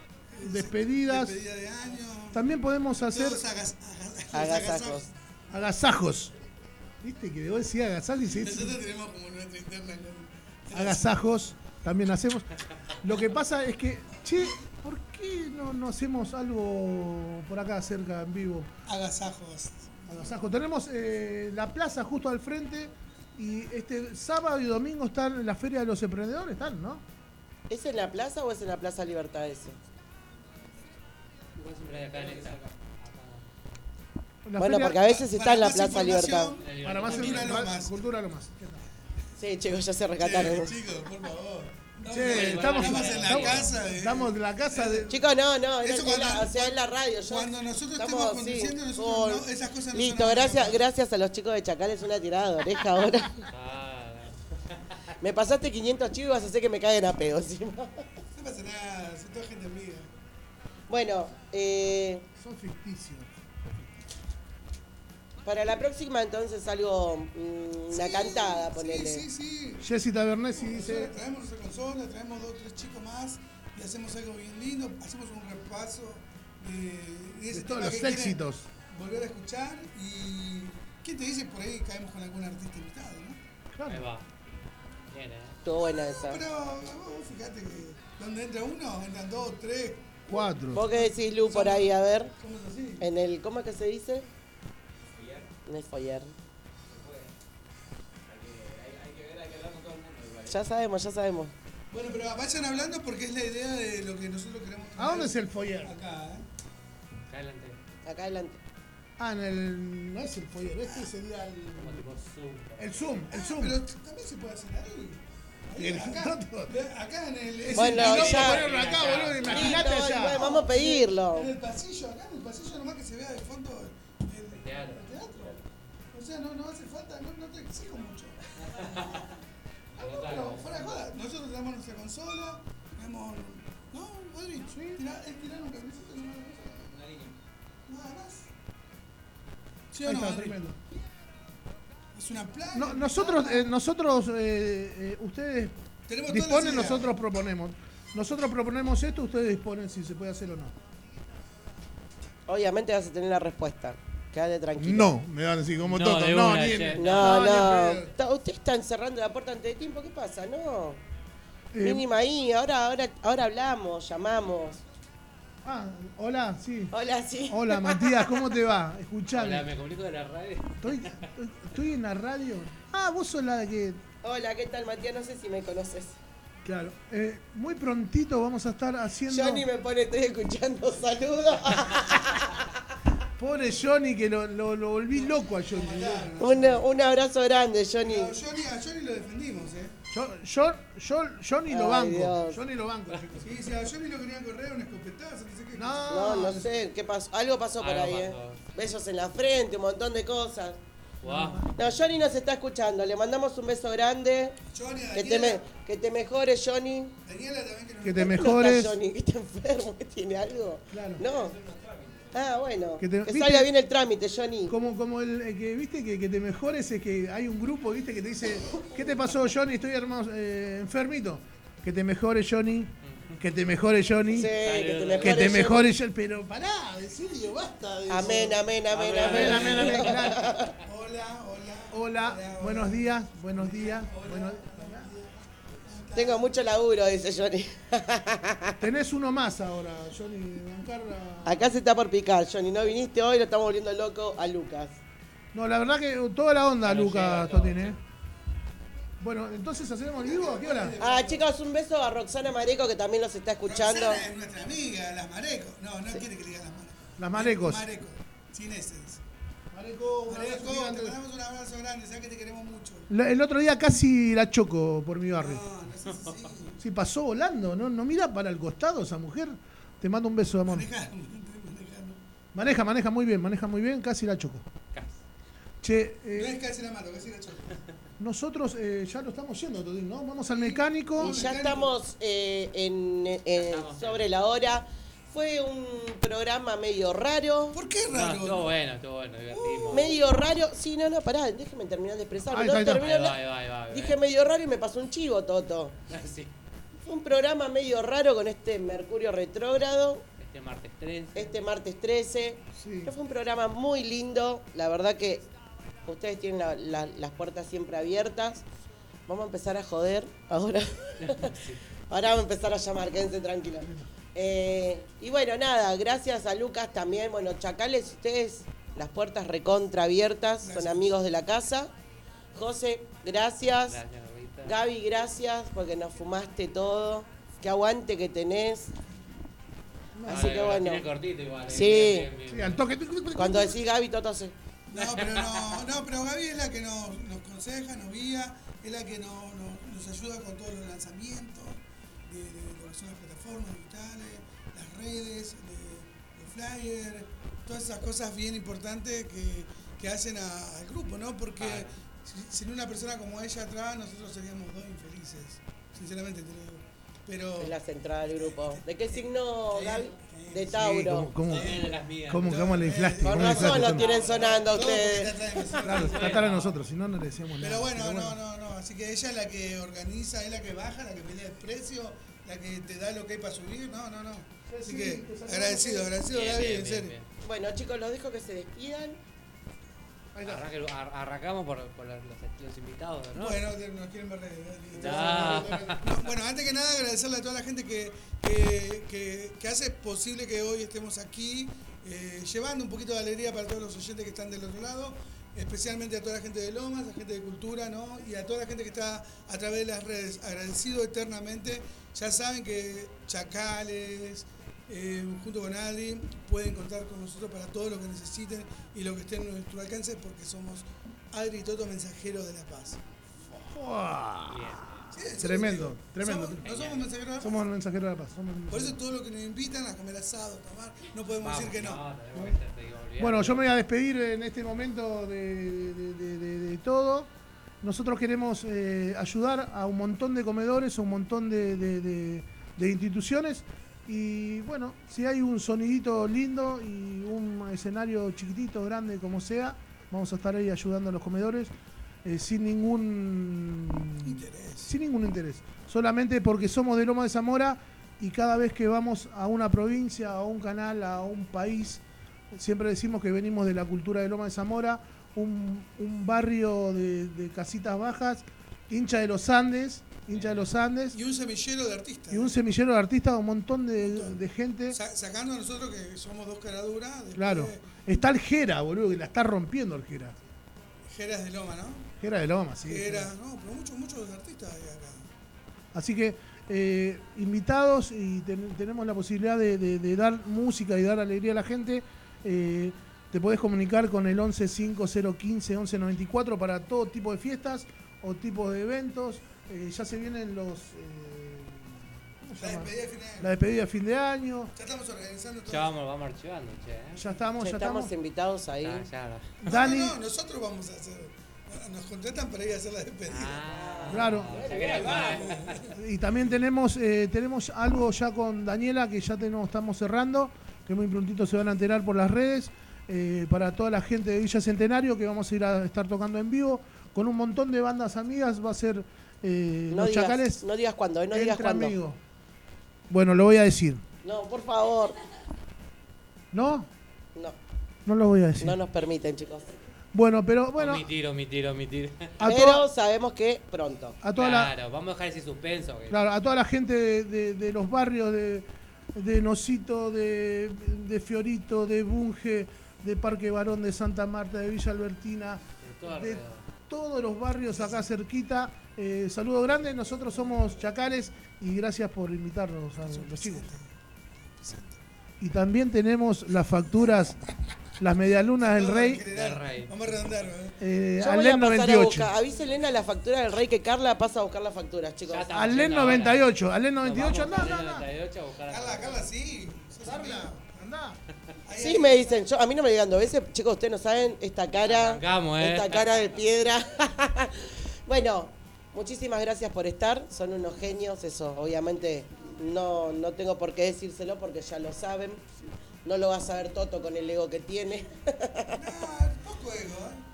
despedidas. Despedida de año. También podemos hacer Todos agas- agas- Agasajos. agasajos. ¿Viste que vos decías agasajos y se Nosotros tenemos como nuestra interna. con- agasajos? También hacemos. Lo que pasa es que, che, ¿por qué no, no hacemos algo por acá cerca en vivo? Agasajos. Agasajos. Tenemos eh, la plaza justo al frente y este sábado y domingo están en la Feria de los Emprendedores, están, ¿no? ¿Es en la plaza o es en la Plaza Libertad ese? La Bueno, feria- porque a veces está en la Plaza Libertad. Para más Cultura Lomas. Cultura Lomas. Sí, chicos, ya se rescataron. Che, chicos, por favor. Che, estamos, estamos en la estamos- casa. de- estamos en la casa de. Chicos, no, no, Eso cuando- o sea, es la radio. yo- cuando nosotros estamos, estemos conduciendo, sí, nosotros no- esas cosas no Listo, gracias, gracias a los chicos de Chacal, es una tirada de oreja ahora. Ah, Me pasaste 500 chivos y vas a hacer que me caigan a pedo encima. No pasa nada, son toda gente amiga. Bueno, eh, Son ficticios. Para la próxima entonces algo, mm, una Sí, cantada, sí, ponele. Sí, sí, Jessy Tabernesi dice. traemos nuestra consola, traemos dos o tres chicos más y hacemos algo bien lindo, hacemos un repaso de, de ese De todos los éxitos. Volver a escuchar y ¿quién te dice por ahí caemos con algún artista invitado, no? ahí Claro. va. Bien, eh. Estuvo buena esa. Pero vos fíjate que donde entra uno, entran dos, tres, Cuatro. ¿Vos qué decís, Lu, por ahí? A ver, somos así. en el, ¿cómo es que se dice? En el foyer. Ya sabemos, ya sabemos. Bueno, pero vayan hablando porque es la idea de lo que nosotros queremos ¿A dónde es el foyer? Acá, ¿eh? Acá adelante. Acá adelante. Ah, en el. No es el foyer, este sería el. Como tipo Zoom. El Zoom, el Zoom. Pero también se puede hacer ahí. Y Ahí, el- acá, acá en el... es Bueno, el- No, ya- ponerlo acá, boludo, imagínate allá. vamos a pedirlo. En el pasillo, acá en el pasillo nomás que se vea de fondo el, el teatro. Sea, no, no hace falta, no, no te exijo mucho. Ah, no, pero fuera de joda, nosotros tenemos nuestra consola, tenemos. No, Rodri, tira, es tirar un camiseta y una Nada más. ¿Sí o Ahí no, está, Adri? tremendo. Es una playa. No, nosotros, eh, nosotros, eh, eh, ustedes Tenemos todas las disponen, ideas. nosotros proponemos. Nosotros proponemos esto, ustedes disponen si se puede hacer o no. Obviamente vas a tener la respuesta. Quédate tranquilo. No, me van a decir como No, todo. de No, una, ni-. No, no. pedo. Ta- Usted está cerrando la puerta antes de tiempo, ¿qué pasa? No. Eh, Mínima ahí, ahora, ahora, ahora hablamos, llamamos. ah, hola, sí. Hola, sí. Hola, Matías, ¿cómo te va? Hola, Escuchame. me comunico de la radio. Estoy, estoy en la radio. Ah, vos sos la que. Hola, ¿qué tal, Matías? No sé si me conoces. Claro. Eh, muy prontito vamos a estar haciendo. Johnny me pone, estoy escuchando, saludos. Pobre Johnny, que lo, lo, lo volví loco a Johnny. un, un abrazo grande, Johnny. Pero Johnny, a Johnny lo defendimos, ¿eh? Yo, yo, yo, Johnny lo banco. Dios. Johnny lo banco, chicos. Sí, si a Johnny lo querían correr, un escopetazo, no sé qué. No, No, no sé, ¿qué pasó? Algo pasó por Algo ahí, ¿eh? Besos en la frente, un montón de cosas. No, Johnny nos está escuchando, le mandamos un beso grande. Johnny, Que te, Daniela, me, que te mejores, Johnny. Daniela también que nos Que te ¿No está mejores. Johnny, que está enfermo, que tiene algo. Claro. No. Ah, bueno. Que Que, te- ¿viste? salga bien el trámite, Johnny. Como, como el eh, que, viste, que, que te mejores es que hay un grupo, viste, que te dice, ¿qué te pasó, Johnny? Estoy hermoso, eh, enfermito. Que te mejore, Johnny. Que te mejore, Johnny. Sí, que te mejore. Que te Johnny. mejore, Johnny. Pero pará, en serio, basta de eso. Amén, amén, amén, Amén, amén. amén, amén, claro. Hola, hola. Hola, buenos días, buenos días. buenos- Tengo mucho laburo, dice Johnny. Tenés uno más ahora, Johnny, a- Acá se está por picar, Johnny. No viniste hoy, lo estamos volviendo loco a Lucas. No, la verdad que toda la onda, Lucas Totín, ¿eh? Bueno, entonces hacemos el vivo, ¿a qué hora? Ah, chicos, un beso a Roxana Mareco que también nos está escuchando. Roxana es nuestra amiga, las Mareco. No, no quiere que le diga las Mareco. Las Marecos. Mareco, sin ese. dice. Mareco, un abrazo Mareco, gigante. te mandamos un abrazo grande, sabes que te queremos mucho. La- El otro día casi la choco por mi barrio. No, si sí. Sí, pasó volando, ¿no? No mira para el costado esa mujer. Te mando un beso, amor. Maneja, maneja, muy bien, maneja muy bien, casi la choco. Che, No eh, es casi la mano, casi la choca. nosotros eh, ya lo estamos yendo, ¿no? Vamos al mecánico. Y ya estamos eh, en, en- sobre la hora. Fue un programa medio raro. ¿Por qué No, raro? estuvo bueno, estuvo bueno, divertimos. Medio raro. Sí, no, no, pará, déjeme terminar de expresarme. Ahí No está, ahí está. termino Ahí va, la- ahí va, ahí va, ahí va. Dije medio raro y me pasó un chivo, Toto. Sí, Fue un programa medio raro con este Mercurio retrógrado, este martes 13. este martes 13. Sí. que Fue un programa muy lindo. La verdad que ustedes tienen la- la- las puertas siempre abiertas. Vamos a empezar a joder ahora. Ahora vamos a empezar a llamar, quédense tranquilos. Eh, y bueno, nada, gracias a Lucas también. Bueno, Chacales, ustedes, las puertas recontra abiertas, son amigos de la casa. José, gracias. Gracias, Rita. Gaby, gracias porque nos fumaste todo. Qué aguante que tenés. Así que bueno. tiene cortito igual. eh, Sí. bien, bien, Sí, bien. al toque. Cuando decís Gaby, Toto se. No, pero no, no, pero Gaby es la que nos, nos aconseja, nos guía, es la que nos, nos- nos ayuda con todos los lanzamientos de, de son las plataformas digitales, las redes, de- los flyers, todas esas cosas bien importantes que, que hacen a- al grupo, ¿no? Porque si- sin una persona como ella atrás, nosotros seríamos dos infelices, sinceramente te lo digo. Pero Es la central del grupo. ¿De qué signo, Sí, Gaby? sí, De sí, Tauro. ¿Cómo, cómo, mías. cómo, cómo le inflaste? Con ¿Cómo razón lo tienen sonando ustedes. Claro, tratar a nosotros, si no, no le decíamos nada. Pero bueno, no, no, no. Así que ella es la que organiza, es la que baja, la que pelea el precio, la que te da lo que hay para subir. No, no, no. Así sí, que agradecido, agradecido, Bien, Gaby, bien, en serio. bien. Bueno, chicos, los dejo que se despidan. Arranque- ar- arrancamos por, por los, invitados, ¿no? Bueno, nos quieren ver. No, bueno, antes que nada agradecerle a toda la gente que, que, que- que hace posible que hoy estemos aquí, eh, llevando un poquito de alegría para todos los oyentes que están del otro lado, especialmente a toda la gente de Lomas, a la gente de Cultura, ¿no? Y a toda la gente que está a través de las redes. Agradecido eternamente. Ya saben que Chacales, eh, junto con Adri, pueden contar con nosotros para todo lo que necesiten y lo que esté en nuestro alcance, porque somos Adri y Toto, mensajeros de la paz. Sí, sí, Tremendo, sí. tremendo. Somos- no somos mensajeros de la paz. Somos el mensajero de la paz. somos Por eso todo lo que nos invitan a comer asado, a tomar, no podemos Vamos, decir que no. te. Bueno, yo me voy a despedir en este momento de, de- de- de- de todo. Nosotros queremos eh, ayudar a un montón de comedores, a un montón de, de- de- de instituciones. Y bueno, si hay un sonidito lindo y un escenario chiquitito, grande, como sea, vamos a estar ahí ayudando a los comedores eh, sin ningún Interés. sin ningún interés. Solamente porque somos de Loma de Zamora y cada vez que vamos a una provincia, a un canal, a un país, siempre decimos que venimos de la cultura de Loma de Zamora, un, un barrio de, de casitas bajas, hincha de los Andes, hincha de los Andes, Y un semillero de artistas. y un semillero de artistas, un montón de, de gente. Sa- sacando a nosotros que somos dos caraduras. Claro. Está el Jera, boludo, que la está rompiendo el Jera. Jeras de Loma, ¿no? Jera de Loma, sí. Jeras, no, pero muchos, muchos artistas hay acá. Así que eh, invitados y ten- tenemos la posibilidad de, de- de dar música y dar alegría a la gente. eh, te podés comunicar con el 11 5015 1194 para todo tipo de fiestas o tipo de eventos. Eh, ya se vienen los. eh, ¿cómo se La despedida de fin de año. La despedida de fin de año. Ya estamos organizando todo. Ya vamos, vamos archivando, che. ¿eh? Ya estamos, Ya ya estamos estamos. invitados ahí. Ya. No, Dani, No, no, nosotros vamos a hacer. Nos contratan para ir a hacer la despedida. Ah, Claro. y también tenemos, eh, tenemos algo ya con Daniela que ya tenemos, estamos cerrando, que muy prontito se van a enterar por las redes. Eh, para toda la gente de Villa Centenario, que vamos a ir a estar tocando en vivo con un montón de bandas amigas. Va a ser eh, No Los digas, Chacales no digas cuándo, eh, no digas cuándo. amigos. Bueno, lo voy a decir. No, por favor. ¿No? No, No lo voy a decir. no nos permiten, chicos. Bueno, pero bueno, Omitir, omitir, omitir. a, Pero sabemos que pronto. a toda la, Claro, vamos a dejar ese suspenso. que- Claro, a toda la gente de, de- de los barrios de, de Nosito, de, de Fiorito, de Bunge, de Parque Barón, de Santa Marta, de Villa Albertina, de todos los barrios acá cerquita. Eh, saludo grande, nosotros somos Chacales y gracias por invitarnos a los chicos. Y también tenemos las facturas, las medialunas del Rey. Vamos a redondear, ¿eh? Yo voy a Alén pasar a 98. buscar. Avísenle a la factura del rey que Carla pasa a buscar las facturas, chicos. Alén Yendo 98, Alén Nos 98, vamos anda, al anda, anda. 98 a buscar a- Carla, Carla, sí. Sos Sí, me dicen, yo, a mí no me digan dos veces, chicos, ustedes no saben esta cara, Arrancamos, ¿eh? esta cara de piedra. bueno, muchísimas gracias por estar, son unos genios, eso obviamente no, no tengo por qué decírselo porque ya lo saben, no lo va a saber Toto con el ego que tiene, poco ego, ¿eh?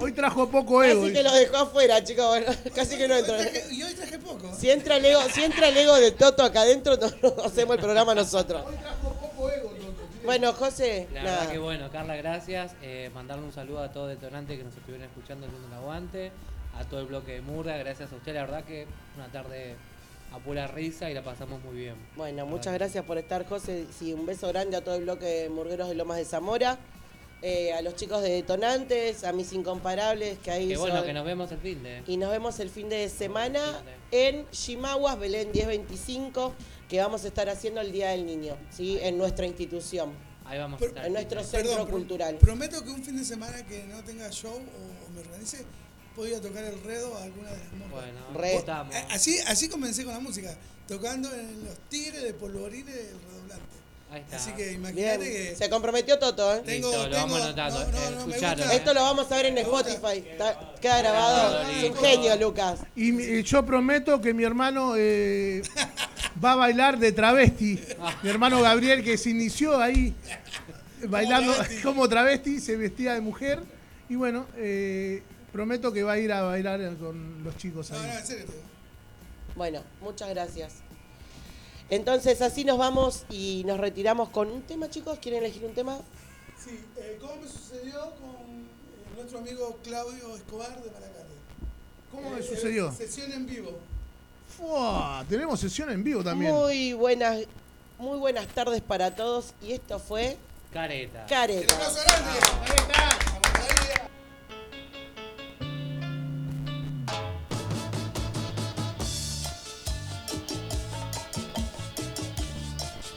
Hoy trajo poco ego. casi que lo dejó afuera, chicos, bueno, casi que no Hoy entró. Y hoy traje poco. Si entra el ego, si entra el ego de Toto acá adentro, no, no hacemos el programa nosotros. Bueno, José, La nada. verdad que bueno, Carla, gracias. Eh, mandarle un saludo a todo detonante que nos estuvieron escuchando haciendo un aguante. A todo el bloque de Murga, gracias a usted. La verdad que una tarde a pura risa y la pasamos muy bien. Bueno, muchas gracias por estar, José. Sí, un beso grande a todo el bloque de Murgueros de Lomas de Zamora, eh, a los chicos de Detonantes, a mis incomparables que ahí Que bueno, son- que nos vemos el fin de. Y nos vemos el fin de semana en Chimaguas, Belén 1025, que vamos a estar haciendo el Día del Niño, ¿sí? En nuestra institución, Ahí vamos a estar. en nuestro centro cultural. Prometo que un fin de semana que no tenga show o, o me organice, podía tocar el redo a alguna de las monjas. Bueno, estamos. Así, así comencé con la música, tocando en los tigres de polvorines redoblante. Ahí está. Así que Bien, imagínate que se comprometió Toto, ¿eh? tengo, Listo, lo tengo- vamos anotando. no, no, no, me Escucharon, gusta- ¿eh? Esto lo vamos a ver en Spotify. Está- queda grabado. Es un genio, Lucas. Y mi- yo prometo que mi hermano eh, va a bailar de travesti. Mi hermano Gabriel, que se inició ahí bailando travesti. como travesti, se vestía de mujer. Y bueno, eh, prometo que va a ir a bailar con los chicos No, no, ahí. en serio. te digo. Bueno, muchas gracias. Entonces así nos vamos y nos retiramos con un tema, chicos. ¿Quieren elegir un tema? Sí, eh, ¿cómo me sucedió con eh, nuestro amigo Claudio Escobar de Maracate? ¿Cómo me Eh, sucedió? Sesión en vivo. Fua, tenemos sesión en vivo también. Muy buenas, muy buenas tardes para todos. Y esto fue Careta. Careta. ¡Un